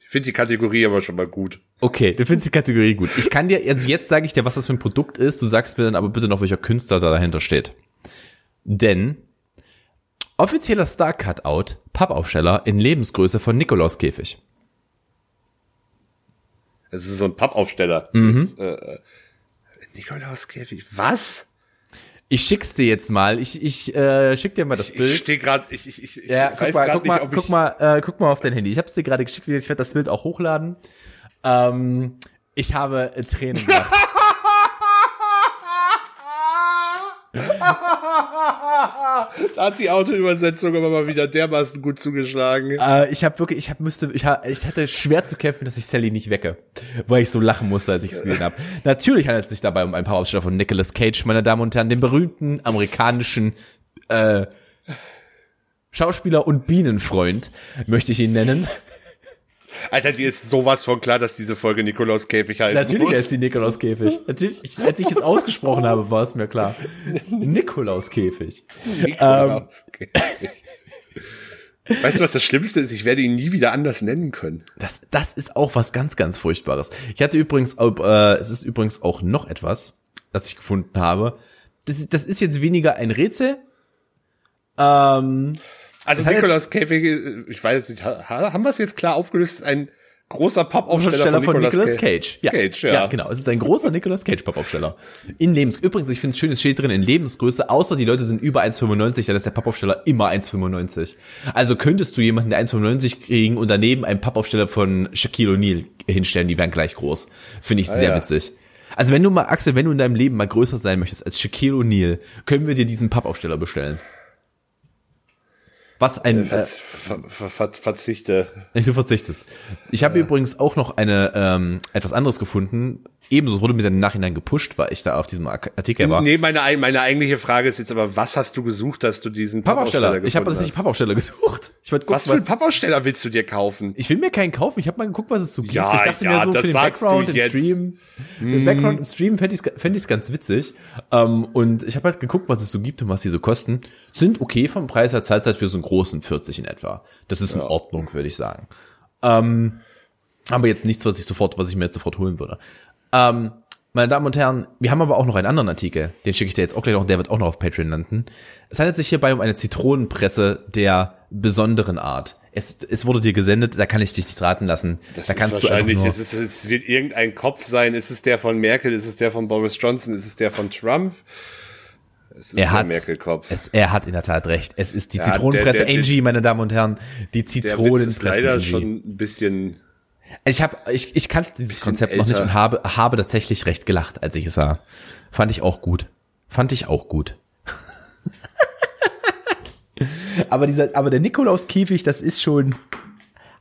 Ich finde die Kategorie aber schon mal gut. okay, du findest die Kategorie gut. Ich kann dir, also jetzt sage ich dir, was das für ein Produkt ist. Du sagst mir dann aber bitte noch, welcher Künstler da dahinter steht. Denn offizieller Star-Cutout, Pappaufsteller in Lebensgröße von Nikolauskäfig. Es ist so ein Pappaufsteller. Mhm. Jetzt, äh, äh, Nikolauskäfig. Was? Ich schick's dir jetzt mal. Ich, ich äh, schick dir mal das Ich Bild. stehe gerade, ich, ich, ich, ich Ja, guck mal, guck nicht, mal, guck ich. mal, äh, guck mal auf dein Handy. Ich habe es dir gerade geschickt. Ich werde das Bild auch hochladen. Ähm, ich habe Tränen gemacht. Da hat die Autoübersetzung aber mal wieder dermaßen gut zugeschlagen. äh, ich habe wirklich, ich hab, müsste, ich, hab, ich hatte schwer zu kämpfen, dass ich Sally nicht wecke, weil ich so lachen musste, als ich es gesehen habe. Natürlich handelt es sich dabei um ein paar Aussteller von Nicolas Cage, meine Damen und Herren, den berühmten amerikanischen äh, Schauspieler und Bienenfreund möchte ich ihn nennen. Alter, dir ist sowas von klar, dass diese Folge Nikolauskäfig heißt. Natürlich heißt die Nikolauskäfig. Natürlich, ich, als ich es ausgesprochen habe, war es mir klar. Nikolauskäfig. Nikolauskäfig. Weißt du, was das Schlimmste ist? Ich werde ihn nie wieder anders nennen können. Das, das ist auch was ganz, ganz Furchtbares. Ich hatte übrigens, auch, äh, es ist übrigens auch noch etwas, das ich gefunden habe. Das, ist- das ist jetzt weniger ein Rätsel. Ähm, Also hat Nikolauskäfig, äh, ich weiß nicht, ha- haben wir es jetzt klar aufgelöst? Ist ein großer Pappaufsteller Aufsteller von, von Nicolas Nicolas Cage. Ja. Cage, ja. ja, genau. Es ist ein großer Nicolas Cage Pappaufsteller. In Lebens. Übrigens, ich finde es schön, es steht drin in Lebensgröße, außer die Leute sind über 1,95, dann ist der Pappaufsteller immer 1,95. Also könntest du jemanden, der 1,95 kriegen und daneben einen Pappaufsteller von Shaquille O'Neal hinstellen, die wären gleich groß. Finde ich sehr ja. witzig. Also wenn du mal, Axel, wenn du in deinem Leben mal größer sein möchtest als Shaquille O'Neal, können wir dir diesen Pappaufsteller bestellen. Was ein, äh, Ver, ver, ver, ver, verzichte. Du verzichtest. Ich habe übrigens auch noch eine ähm, etwas anderes gefunden. Ebenso es wurde mir dann im Nachhinein gepusht, weil ich da auf diesem Ar- Artikel war. Nee, meine, ein- meine eigentliche Frage ist jetzt aber, was hast du gesucht, dass du diesen Pappaufsteller. Ich habe tatsächlich? Pappaufsteller gesucht. Ich wollte gucken, Was für einen Pappaufsteller willst du dir kaufen? ich will mir keinen kaufen. Ich habe mal geguckt, was es so gibt. Ja, ich dachte ja, mir so für den du Background im. Hm. Stream. Den Background im Stream fände ich fänd ich's ganz witzig. Ähm, und ich habe halt geguckt, was es so gibt und was die so kosten. Sind okay vom Preis her, zahlt halt für so einen großen 40 in etwa. Das ist in Ordnung, würde ich sagen. Ähm, aber jetzt nichts, was ich sofort, was ich mir jetzt sofort holen würde. Ähm, meine Damen und Herren, wir haben aber auch noch einen anderen Artikel, den schicke ich dir jetzt auch gleich noch, der wird auch noch auf Patreon landen. Es handelt sich hierbei um eine Zitronenpresse der besonderen Art. Es, es wurde dir gesendet, da kann ich dich nicht raten lassen. Das da ist kannst du einfach wahrscheinlich, nur, es, ist, es wird irgendein Kopf sein. Ist es der von Merkel? Ist es der von Boris Johnson? Ist es der von Trump? Es ist er der hat, Merkel-Kopf. es, er hat in der Tat recht. Es ist die Ja, Zitronenpresse der- der- Angie, meine Damen und Herren. Die Der Witz ist Zitronenpresse leider Angie. schon ein bisschen Ich habe, ich, ich kannte dieses Konzept noch nicht älter. und habe, habe tatsächlich recht gelacht, als ich es sah. Fand ich auch gut. Fand ich auch gut. aber dieser, aber der Nikolaus-Käfig, das ist schon,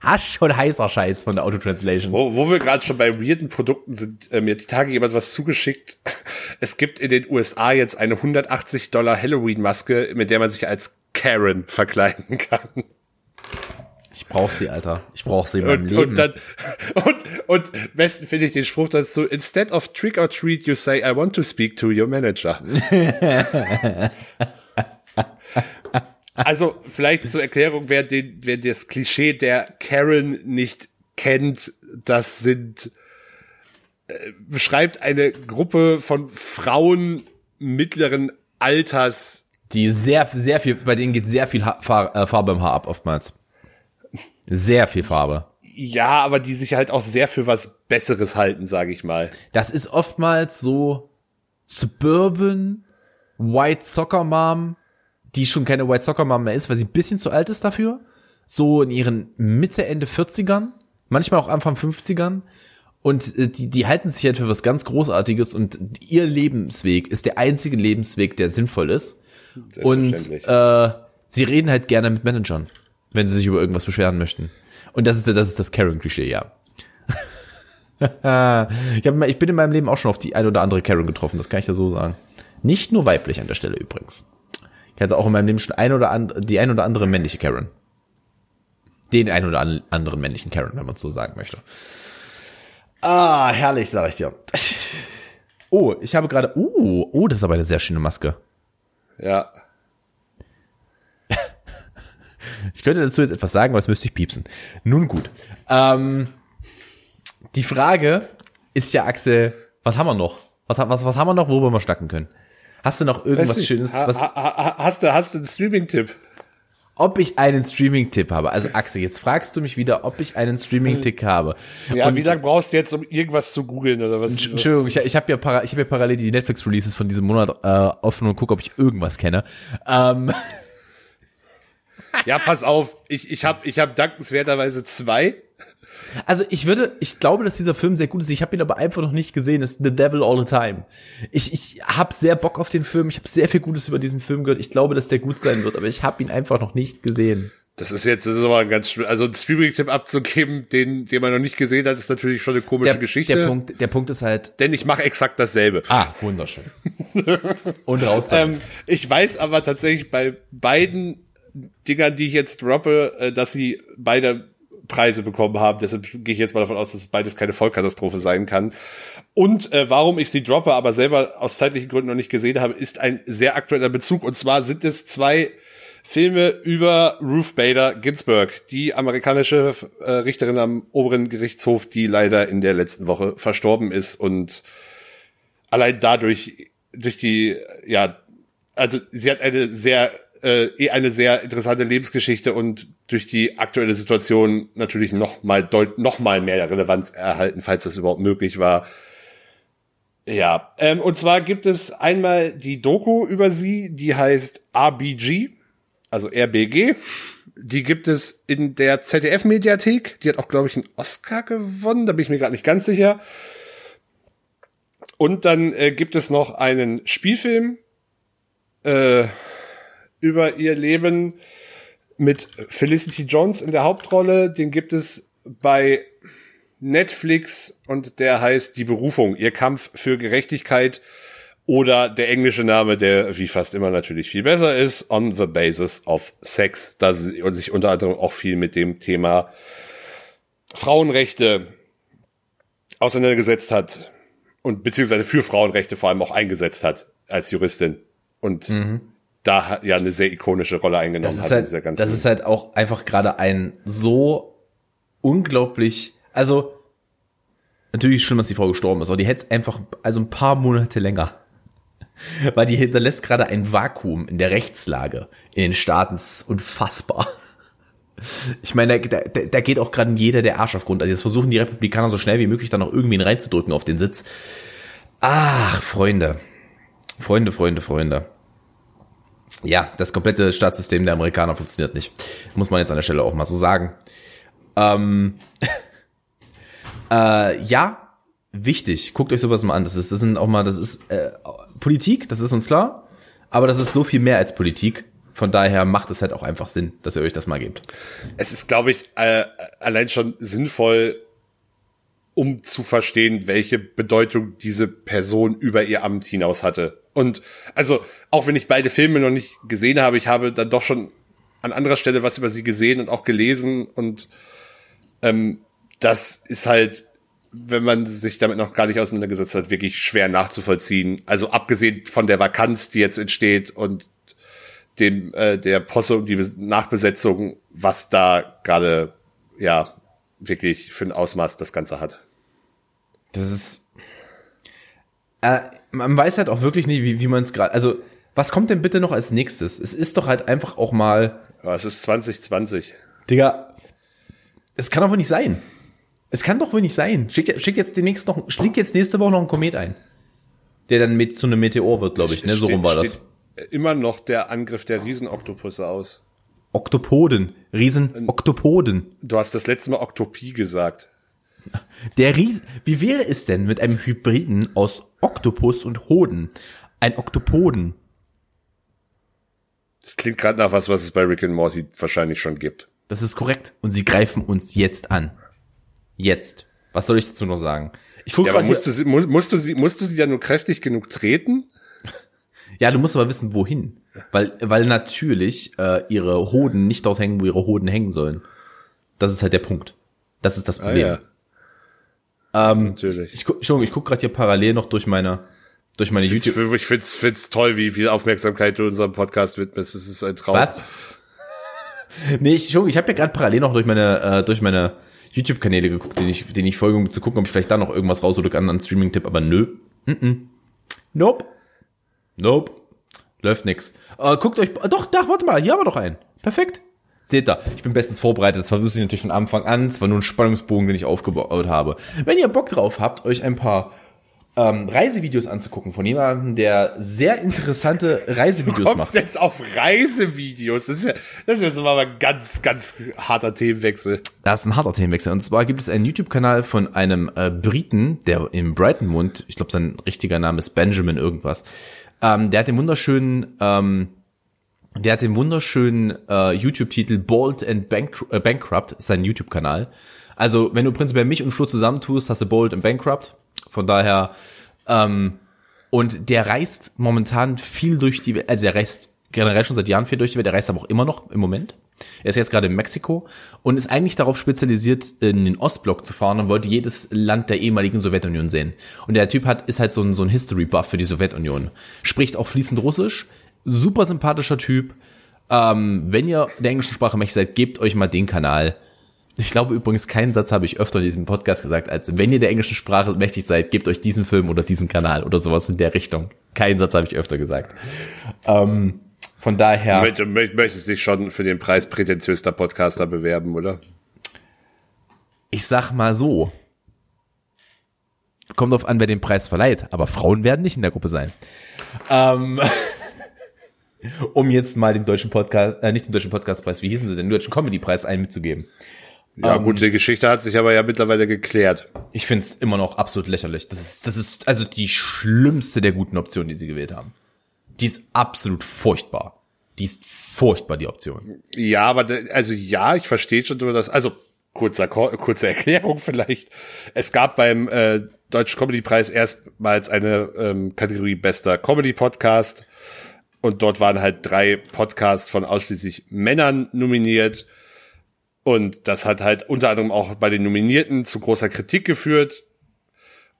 hast schon heißer Scheiß von der Autotranslation. Wo, wo wir gerade schon bei weirden Produkten sind, äh, mir hat die Tage jemand was zugeschickt. Es gibt in den USA jetzt eine 180 Dollar Halloween-Maske, mit der man sich als Karen verkleiden kann. Ich brauch sie, Alter. Ich brauch sie in meinem Und, Leben. und dann, und, und besten finde ich den Spruch dazu, instead of trick or treat, you say, I want to speak to your manager. also, vielleicht zur Erklärung, wer den, wer das Klischee der Karen nicht kennt, das sind, äh, beschreibt eine Gruppe von Frauen mittleren Alters, die sehr, sehr viel, bei denen geht sehr viel ha Far äh, Farbe im Haar ab, oftmals. Sehr viel Farbe. ja, aber die sich halt auch sehr für was Besseres halten, sage ich mal. Das ist oftmals so Suburban White Soccer Mom, die schon keine White Soccer Mom mehr ist, weil sie ein bisschen zu alt ist dafür. So in ihren Mitte, Ende 40ern, manchmal auch Anfang 50ern. Und äh, die, die halten sich halt für was ganz Großartiges und ihr Lebensweg ist der einzige Lebensweg, der sinnvoll ist. Und äh, sie reden halt gerne mit Managern, wenn sie sich über irgendwas beschweren möchten. Und das ist das ist das Karen-Klischee, ja. ich, hab, ich bin in meinem Leben auch schon auf die ein oder andere Karen getroffen, das kann ich dir so sagen. Nicht nur weiblich an der Stelle übrigens. Ich hatte auch in meinem Leben schon ein oder and, die ein oder andere männliche Karen. den einen oder anderen männlichen Karen, wenn man so sagen möchte. Ah, herrlich, sag ich dir. Oh, ich habe gerade, oh, oh, das ist aber eine sehr schöne Maske. Ja. Ich könnte dazu jetzt etwas sagen, aber das müsste ich piepsen. Nun gut. Ähm, die Frage ist ja, Axel, was haben wir noch? Was, was, was haben wir noch, worüber wir schnacken können? Hast du noch irgendwas Weiß Schönes? Ha, Was, ha, ha, hast du, hast du einen Streaming-Tipp? ob ich einen Streaming-Tipp habe? Also Axel, jetzt fragst du mich wieder, ob ich einen Streaming-Tipp habe. Ja, Und- wie lange brauchst du jetzt, um irgendwas zu googeln oder was? Entsch- Entschuldigung, ich, ich habe ja, para, ich hab ja parallel die Netflix-Releases von diesem Monat äh, offen und gucke, ob ich irgendwas kenne. Ähm, Ja, pass auf, ich, ich habe ich hab dankenswerterweise zwei. Also ich würde, ich glaube, dass dieser Film sehr gut ist. Ich habe ihn aber einfach noch nicht gesehen. Das ist The Devil All the Time. Ich, ich habe sehr Bock auf den Film. Ich habe sehr viel Gutes über diesen Film gehört. Ich glaube, dass der gut sein wird, aber ich habe ihn einfach noch nicht gesehen. Das ist jetzt, das ist aber ein ganz, also ein Streaming-Tipp abzugeben, den, den man noch nicht gesehen hat, ist natürlich schon eine komische Der, Geschichte. der Punkt, der Punkt ist halt. Denn ich mache exakt dasselbe. Ah, wunderschön. und raus. Ähm, ich weiß aber tatsächlich bei beiden Dingern, die ich jetzt droppe, äh, dass sie beide Preise bekommen haben. Deshalb gehe ich jetzt mal davon aus, dass es beides keine Vollkatastrophe sein kann. Und äh, warum ich sie droppe, aber selber aus zeitlichen Gründen noch nicht gesehen habe, ist ein sehr aktueller Bezug. Und zwar sind es zwei Filme über Ruth Bader Ginsburg, die amerikanische äh, Richterin am oberen Gerichtshof, die leider in der letzten Woche verstorben ist und allein dadurch durch die ja also sie hat eine sehr äh, eh eine sehr interessante Lebensgeschichte und durch die aktuelle Situation natürlich noch mal deut noch mal mehr Relevanz erhalten, falls das überhaupt möglich war. Ja, ähm, und zwar gibt es einmal die Doku über sie, die heißt RBG, also RBG. Die gibt es in der ZDF-Mediathek. Die hat auch, glaube ich, einen Oscar gewonnen. Da bin ich mir gerade nicht ganz sicher. Und dann äh, gibt es noch einen Spielfilm äh, über ihr Leben mit Felicity Jones in der Hauptrolle. Den gibt es bei Netflix und der heißt Die Berufung, ihr Kampf für Gerechtigkeit oder der englische Name, der wie fast immer natürlich viel besser ist, On the Basis of Sex, da sie sich unter anderem auch viel mit dem Thema Frauenrechte auseinandergesetzt hat und beziehungsweise für Frauenrechte vor allem auch eingesetzt hat als Juristin. Und da hat ja eine sehr ikonische Rolle eingenommen. Das hat ist in dieser halt, ganzen das ist halt auch einfach gerade ein so unglaublich, also natürlich schlimm, dass die Frau gestorben ist, aber die hätte einfach, also ein paar Monate länger. Weil die hinterlässt gerade ein Vakuum in der Rechtslage in den Staaten. Das ist unfassbar. Ich meine, da, da, da geht auch gerade jeder der Arsch auf Grund. Also jetzt versuchen die Republikaner so schnell wie möglich dann noch irgendwen reinzudrücken auf den Sitz. Ach, Freunde. Freunde, Freunde, Freunde. Ja, das komplette Staatssystem der Amerikaner funktioniert nicht. Muss man jetzt an der Stelle auch mal so sagen. Ähm, äh, ja, wichtig. Guckt euch sowas mal an. Das ist, das sind auch mal, das ist äh, Politik, das ist uns klar. Aber das ist so viel mehr als Politik. Von daher macht es halt auch einfach Sinn, dass ihr euch das mal gebt. es ist, glaube ich, äh, allein schon sinnvoll, um zu verstehen, welche Bedeutung diese Person über ihr Amt hinaus hatte. Und also, auch wenn ich beide Filme noch nicht gesehen habe, ich habe dann doch schon an anderer Stelle was über sie gesehen und auch gelesen. Und ähm, das ist halt, wenn man sich damit noch gar nicht auseinandergesetzt hat, wirklich schwer nachzuvollziehen. Also abgesehen von der Vakanz, die jetzt entsteht und dem äh, der Posse und die Bes- Nachbesetzung, was da gerade ja wirklich für ein Ausmaß das Ganze hat. Das ist. Äh, man weiß halt auch wirklich nicht, wie, wie man es gerade. Also, was kommt denn bitte noch als nächstes? Es ist doch halt einfach auch mal. Aber es ist 2020. Digga, es kann doch wohl nicht sein. Es kann doch wohl nicht sein. Schickt, schickt jetzt demnächst noch, schlägt jetzt nächste Woche noch ein Komet ein. Der dann mit zu einem Meteor wird, glaube ich, ne? So rum war das. Immer noch der Angriff der Riesenoktopusse aus. Oktopoden. Riesen Oktopoden. Du hast das letzte Mal Oktopie gesagt. Der Ries Wie wäre es denn mit einem Hybriden aus Oktopus und Hoden? Ein Oktopoden. Das klingt gerade nach was, was es bei Rick and Morty wahrscheinlich schon gibt. Das ist korrekt. Und sie greifen uns jetzt an. Jetzt. Was soll ich dazu noch sagen? Ich gucke Ja, aber musste hier- sie, mu- musste sie, musste sie ja nur kräftig genug treten? Ja, du musst aber wissen, wohin. Weil, weil natürlich äh, ihre Hoden nicht dort hängen, wo ihre Hoden hängen sollen. Das ist halt der Punkt. Das ist das Ah, Problem. ja. ähm, Natürlich. Ich, guck- Entschuldigung, ich gucke gerade hier parallel noch durch meine, durch meine YouTube. YouTube. Ich find's, find's toll, wie viel Aufmerksamkeit du unserem Podcast widmest. Das ist ein Traum. Was? nee, ich, Entschuldigung, ich habe ja gerade parallel noch durch meine, äh, durch meine YouTube-Kanäle geguckt, den ich, den ich folge, um zu gucken, ob ich vielleicht da noch irgendwas raushole an an Streaming-Tipp, aber nö. Mm -mm. Nope. Nope. Läuft nix. Äh, guckt euch, äh, doch, da, warte mal, hier haben wir doch einen. Perfekt. Seht ihr, ich bin bestens vorbereitet. Das wusste ich natürlich von Anfang an. Es war nur ein Spannungsbogen, den ich aufgebaut habe. Wenn ihr Bock drauf habt, euch ein paar ähm, Reisevideos anzugucken von jemandem, der sehr interessante Reisevideos macht. kommst jetzt auf Reisevideos. Das ist ja, das ist jetzt mal ein ganz, ganz harter Themenwechsel. Das ist ein harter Themenwechsel. Und zwar gibt es einen YouTube-Kanal von einem äh, Briten, der in Brighton wohnt. Ich glaube, sein richtiger Name ist Benjamin irgendwas. Ähm, der hat den wunderschönen, ähm, der hat den wunderschönen äh, YouTube-Titel Bold and Bank äh, Bankrupt, sein YouTube-Kanal. Also, wenn du prinzipiell mich und Flo zusammentust, hast du Bold and Bankrupt. Von daher, ähm, und der reist momentan viel durch die Welt, also er reist generell schon seit Jahren viel durch die Welt, der reist aber auch immer noch im Moment. Er ist jetzt gerade in Mexiko und ist eigentlich darauf spezialisiert, in den Ostblock zu fahren und wollte jedes Land der ehemaligen Sowjetunion sehen. Und der Typ hat, ist halt so ein, so ein History-Buff für die Sowjetunion. Spricht auch fließend Russisch, super sympathischer Typ. Ähm, wenn ihr der englischen Sprache mächtig seid, gebt euch mal den Kanal. Ich glaube übrigens, keinen Satz habe ich öfter in diesem Podcast gesagt, als wenn ihr der englischen Sprache mächtig seid, gebt euch diesen Film oder diesen Kanal oder sowas in der Richtung. Keinen Satz habe ich öfter gesagt. Ähm, von daher. Du mö- möchtest dich schon für den Preis prätentiöster Podcaster bewerben, oder? ich sag mal so. Kommt drauf an, wer den Preis verleiht, aber Frauen werden nicht in der Gruppe sein. Ähm, um jetzt mal dem deutschen Podcast, äh, nicht dem deutschen Podcastpreis, wie hießen sie denn, den deutschen Comedypreis einen mitzugeben. Ja, gut, die Geschichte hat sich aber ja mittlerweile geklärt. Ich find's immer noch absolut lächerlich. Das ist, das ist also die schlimmste der guten Optionen, die sie gewählt haben. Die ist absolut furchtbar. Die ist furchtbar, die Option. Ja, aber also ja, ich verstehe schon nur das. Also kurzer kurze Erklärung vielleicht. Es gab beim äh, Deutschen Comedy Preis erstmals eine ähm, Kategorie bester Comedy Podcast und dort waren halt drei Podcasts von ausschließlich Männern nominiert und das hat halt unter anderem auch bei den Nominierten zu großer Kritik geführt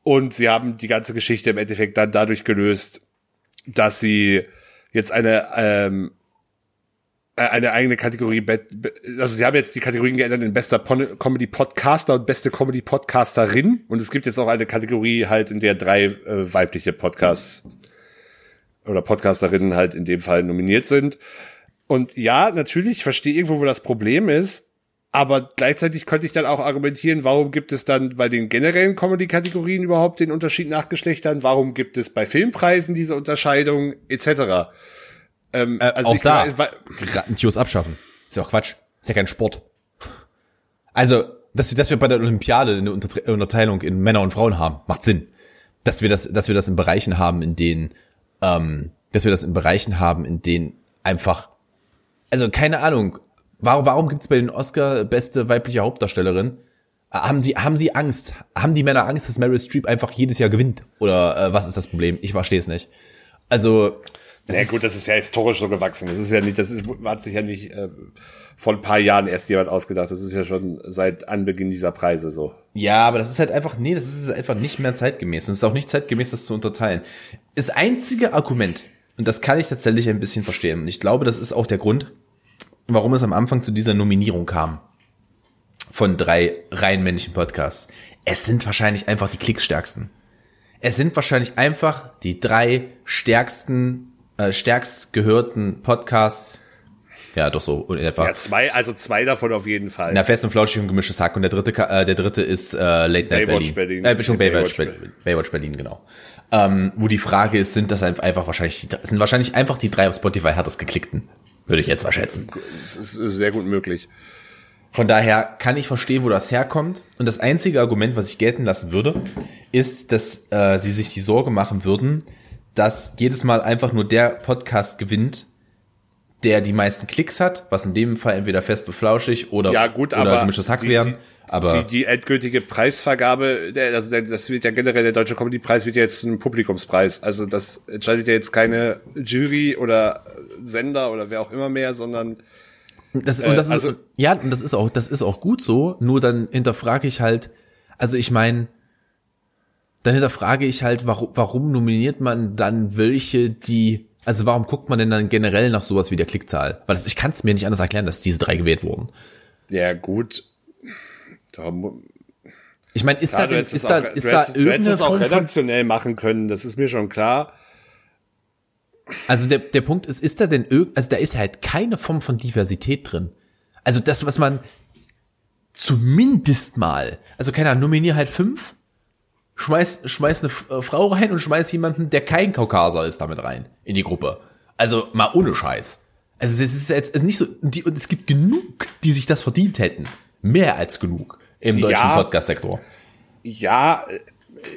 und sie haben die ganze Geschichte im Endeffekt dann dadurch gelöst, dass sie jetzt eine ähm, äh, eine eigene Kategorie, also sie haben jetzt die Kategorien geändert in bester Comedy Podcaster und beste Comedy Podcasterin und es gibt jetzt auch eine Kategorie halt, in der drei äh, weibliche Podcasts oder Podcasterinnen halt in dem Fall nominiert sind. Und ja, natürlich, ich verstehe irgendwo, wo das Problem ist, aber gleichzeitig könnte ich dann auch argumentieren, warum gibt es dann bei den generellen Comedy-Kategorien überhaupt den Unterschied nach Geschlechtern? Warum gibt es bei Filmpreisen diese Unterscheidung etc.? Ähm, Äh, auch ich da, Grandios abschaffen. Ist ja auch Quatsch. Ist ja kein Sport. Also, dass wir, dass wir bei der Olympiade eine Untertre- Unterteilung in Männer und Frauen haben, macht Sinn. Dass wir das, dass wir das in Bereichen haben, in denen, ähm, dass wir das in Bereichen haben, in denen einfach, also keine Ahnung, warum, warum gibt's bei den Oscar beste weibliche Hauptdarstellerin? Äh, Haben sie, haben sie Angst? Haben die Männer Angst, dass Meryl Streep einfach jedes Jahr gewinnt? Oder äh, was ist das Problem? Ich verstehe es nicht. Also, es Ja gut, das ist ja historisch so gewachsen. Das ist ja nicht, das ist, hat sich ja nicht äh, vor ein paar Jahren erst jemand ausgedacht. Das ist ja schon seit Anbeginn dieser Preise so. Ja, aber das ist halt einfach, nee, das ist einfach nicht mehr zeitgemäß. Und es ist auch nicht zeitgemäß, das zu unterteilen. Das einzige Argument, und das kann ich tatsächlich ein bisschen verstehen, und ich glaube, das ist auch der Grund, warum es am Anfang zu dieser Nominierung kam. Von drei rein männlichen Podcasts. Es sind wahrscheinlich einfach die klicksstärksten. Es sind wahrscheinlich einfach die drei stärksten, äh, stärkst gehörten Podcasts. Ja, doch so, in etwa. Ja, zwei, also zwei davon auf jeden Fall. Na, fest und flauschig und gemischtes Hack. Und der dritte, äh, der dritte ist äh, Late Night Baywatch Berlin. Berlin. Äh, Baywatch, Baywatch Berlin. Baywatch Berlin, genau. Ähm, wo die Frage ist, sind das einfach wahrscheinlich, die, sind wahrscheinlich einfach die drei auf Spotify härtest geklickten. Würde ich jetzt mal schätzen. Das ist, sehr gut möglich. Von daher kann ich verstehen, wo das herkommt. Und das einzige Argument, was ich gelten lassen würde, ist, dass äh, sie sich die Sorge machen würden, dass jedes Mal einfach nur der Podcast gewinnt, der die meisten Klicks hat, was in dem Fall entweder fest und flauschig oder, Ja gut, oder gemischtes Hack wären. Die- Aber die, die endgültige Preisvergabe, der, also der, das wird ja generell der Deutsche Comedy Preis wird ja jetzt ein Publikumspreis. Also das entscheidet ja jetzt keine Jury oder Sender oder wer auch immer mehr, sondern Das, und das Äh, also- ist, ja, und das ist auch, das ist auch gut so, nur dann hinterfrage ich halt, also ich meine, dann hinterfrage ich halt, warum, warum nominiert man dann welche, die, also warum guckt man denn dann generell nach sowas wie der Klickzahl? Weil das, ich kann es mir nicht anders erklären, dass diese drei gewählt wurden. Ja, gut. Da, mu- Ich meine, ist klar, da, denn, ist da, auch, ist da hättest, irgendeine es auch redaktionell machen können, das ist mir schon klar. also der, der Punkt ist, ist da denn irgend, also da ist halt keine Form von Diversität drin. Also das, was man zumindest mal, also keine Ahnung, nominier halt fünf, schmeiß, schmeiß eine äh, Frau rein und schmeiß jemanden, der kein Kaukaser ist, damit rein in die Gruppe. Also mal ohne Scheiß. Also es ist jetzt nicht so, die, und es gibt genug, die sich das verdient hätten. Mehr als genug im deutschen Ja. Podcast-Sektor. Ja,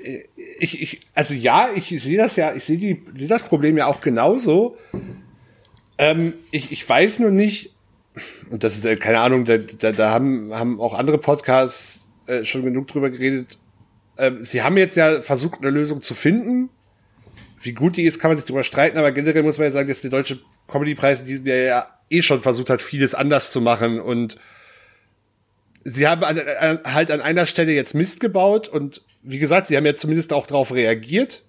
äh, ich, ich, also ja, ich sehe das ja, ich sehe sehe das Problem ja auch genauso. Ähm, ich, ich weiß nur nicht, und das ist äh, keine Ahnung, da, da, da haben, haben auch andere Podcasts äh, schon genug drüber geredet. Ähm, sie haben jetzt ja versucht, eine Lösung zu finden. Wie gut die ist, kann man sich drüber streiten, aber generell muss man ja sagen, dass der deutsche Comedypreis in diesem Jahr ja eh schon versucht hat, vieles anders zu machen und sie haben an, an, halt an einer Stelle jetzt Mist gebaut und wie gesagt, sie haben ja zumindest auch darauf reagiert.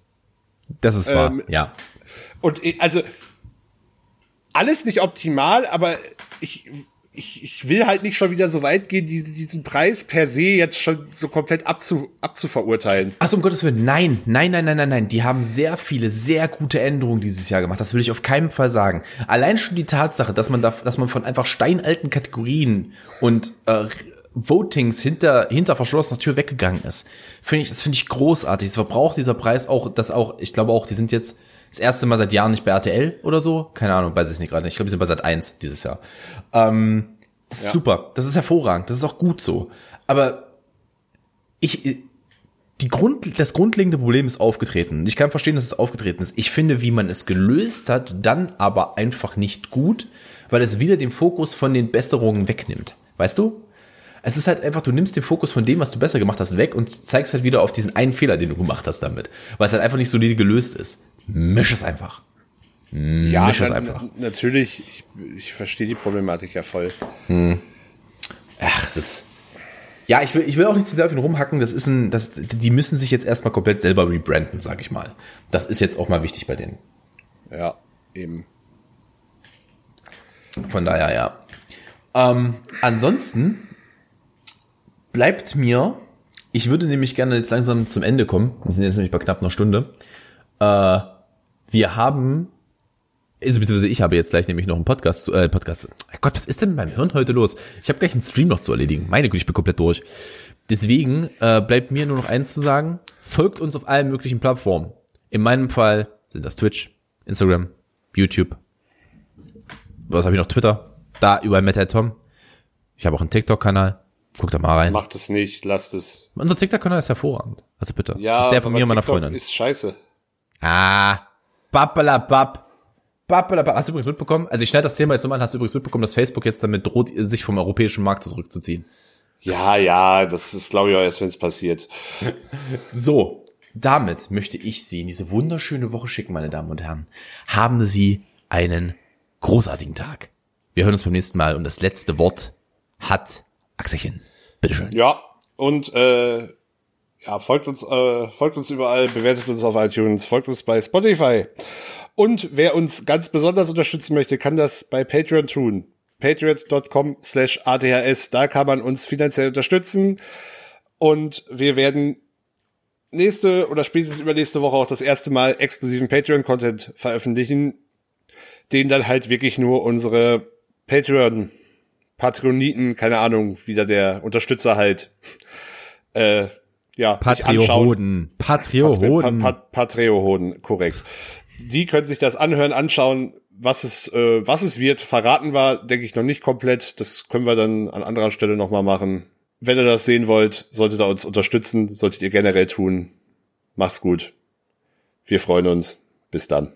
Das ist wahr, Ähm, ja. Und eh, also alles nicht optimal, aber ich, ich, ich will halt nicht schon wieder so weit gehen, die, diesen Preis per se jetzt schon so komplett abzu, abzuverurteilen. Achso, um Gottes Willen, nein, nein, nein, nein, nein, nein. Die haben sehr viele, sehr gute Änderungen dieses Jahr gemacht. Das will ich auf keinen Fall sagen. Allein schon die Tatsache, dass man da, dass man von einfach steinalten Kategorien und äh, Votings hinter, hinter verschlossener Tür weggegangen ist, finde ich, das finde ich großartig. Es verbraucht dieser Preis auch, das auch, ich glaube auch, die sind jetzt das erste Mal seit Jahren nicht bei RTL oder so. Keine Ahnung, weiß ich nicht gerade. Ich glaube, die sind bei Sat 1 dieses Jahr. Ähm, das ist Ja. super. Das ist hervorragend. Das ist auch gut so. Aber ich, die Grund, das grundlegende Problem ist aufgetreten. Ich kann verstehen, dass es aufgetreten ist. Ich finde, wie man es gelöst hat, dann aber einfach nicht gut, weil es wieder den Fokus von den Besserungen wegnimmt. Weißt du? Es ist halt einfach, du nimmst den Fokus von dem, was du besser gemacht hast, weg und zeigst halt wieder auf diesen einen Fehler, den du gemacht hast damit. Weil es halt einfach nicht solide gelöst ist. Misch es einfach. Ja, Misch es na- einfach. na- natürlich, ich, ich verstehe die Problematik ja voll. Ach, es ist. Ja, ich will, ich will auch nicht zu sehr auf ihn rumhacken. Das ist ein, das, die müssen sich jetzt erstmal komplett selber rebranden, sag ich mal. Das ist jetzt auch mal wichtig bei denen. Ja, eben. Von daher, ja. Ähm, ansonsten bleibt mir, ich würde nämlich gerne jetzt langsam zum Ende kommen. Wir sind jetzt nämlich bei knapp einer Stunde. Äh, wir haben, also beziehungsweise ich habe jetzt gleich nämlich noch einen Podcast, zu- äh, Podcast. Gott, was ist denn mit meinem Hirn heute los? Ich habe gleich einen Stream noch zu erledigen. Meine Güte, ich bin komplett durch. Deswegen äh, bleibt mir nur noch eins zu sagen. Folgt uns auf allen möglichen Plattformen. In meinem Fall sind das Twitch, Instagram, YouTube, was habe ich noch? Twitter. Da überall Metal Tom. Ich habe auch einen TikTok-Kanal. Guckt da mal rein. Macht es nicht, lasst es. Unser TikTok-Kanal ist hervorragend. Also bitte. Ja, ist der von mir und meiner TikTok Freundin. Ist scheiße. ah. Bappalabab. Bappalabab. Hast du übrigens mitbekommen? Also ich schneide das Thema jetzt nochmal an. Hast du übrigens mitbekommen, dass Facebook jetzt damit droht, sich vom europäischen Markt zurückzuziehen? Ja, ja, das ist, glaube ich, auch erst, wenn es passiert. So. Damit möchte ich Sie in diese wunderschöne Woche schicken, meine Damen und Herren. Haben Sie einen großartigen Tag. Wir hören uns beim nächsten Mal und das letzte Wort hat Axelchen. Bitteschön. Ja, und äh, ja, folgt uns, äh, folgt uns überall, bewertet uns auf iTunes, folgt uns bei Spotify. Und wer uns ganz besonders unterstützen möchte, kann das bei Patreon tun. Patreon.com slash ADHS. Da kann man uns finanziell unterstützen. Und wir werden nächste oder spätestens übernächste Woche auch das erste Mal exklusiven Patreon-Content veröffentlichen, den dann halt wirklich nur unsere Patreon Patroniten, keine Ahnung, wieder der Unterstützer halt, äh, ja. Patriohoden. Patriohoden. Pat Pat Patreohoden, korrekt. Die können sich das anhören, anschauen, was es, äh, was es wird. Verraten war, denke ich, noch nicht komplett. Das können wir dann an anderer Stelle nochmal machen. Wenn ihr das sehen wollt, solltet ihr uns unterstützen, solltet ihr generell tun. Macht's gut. Wir freuen uns. Bis dann.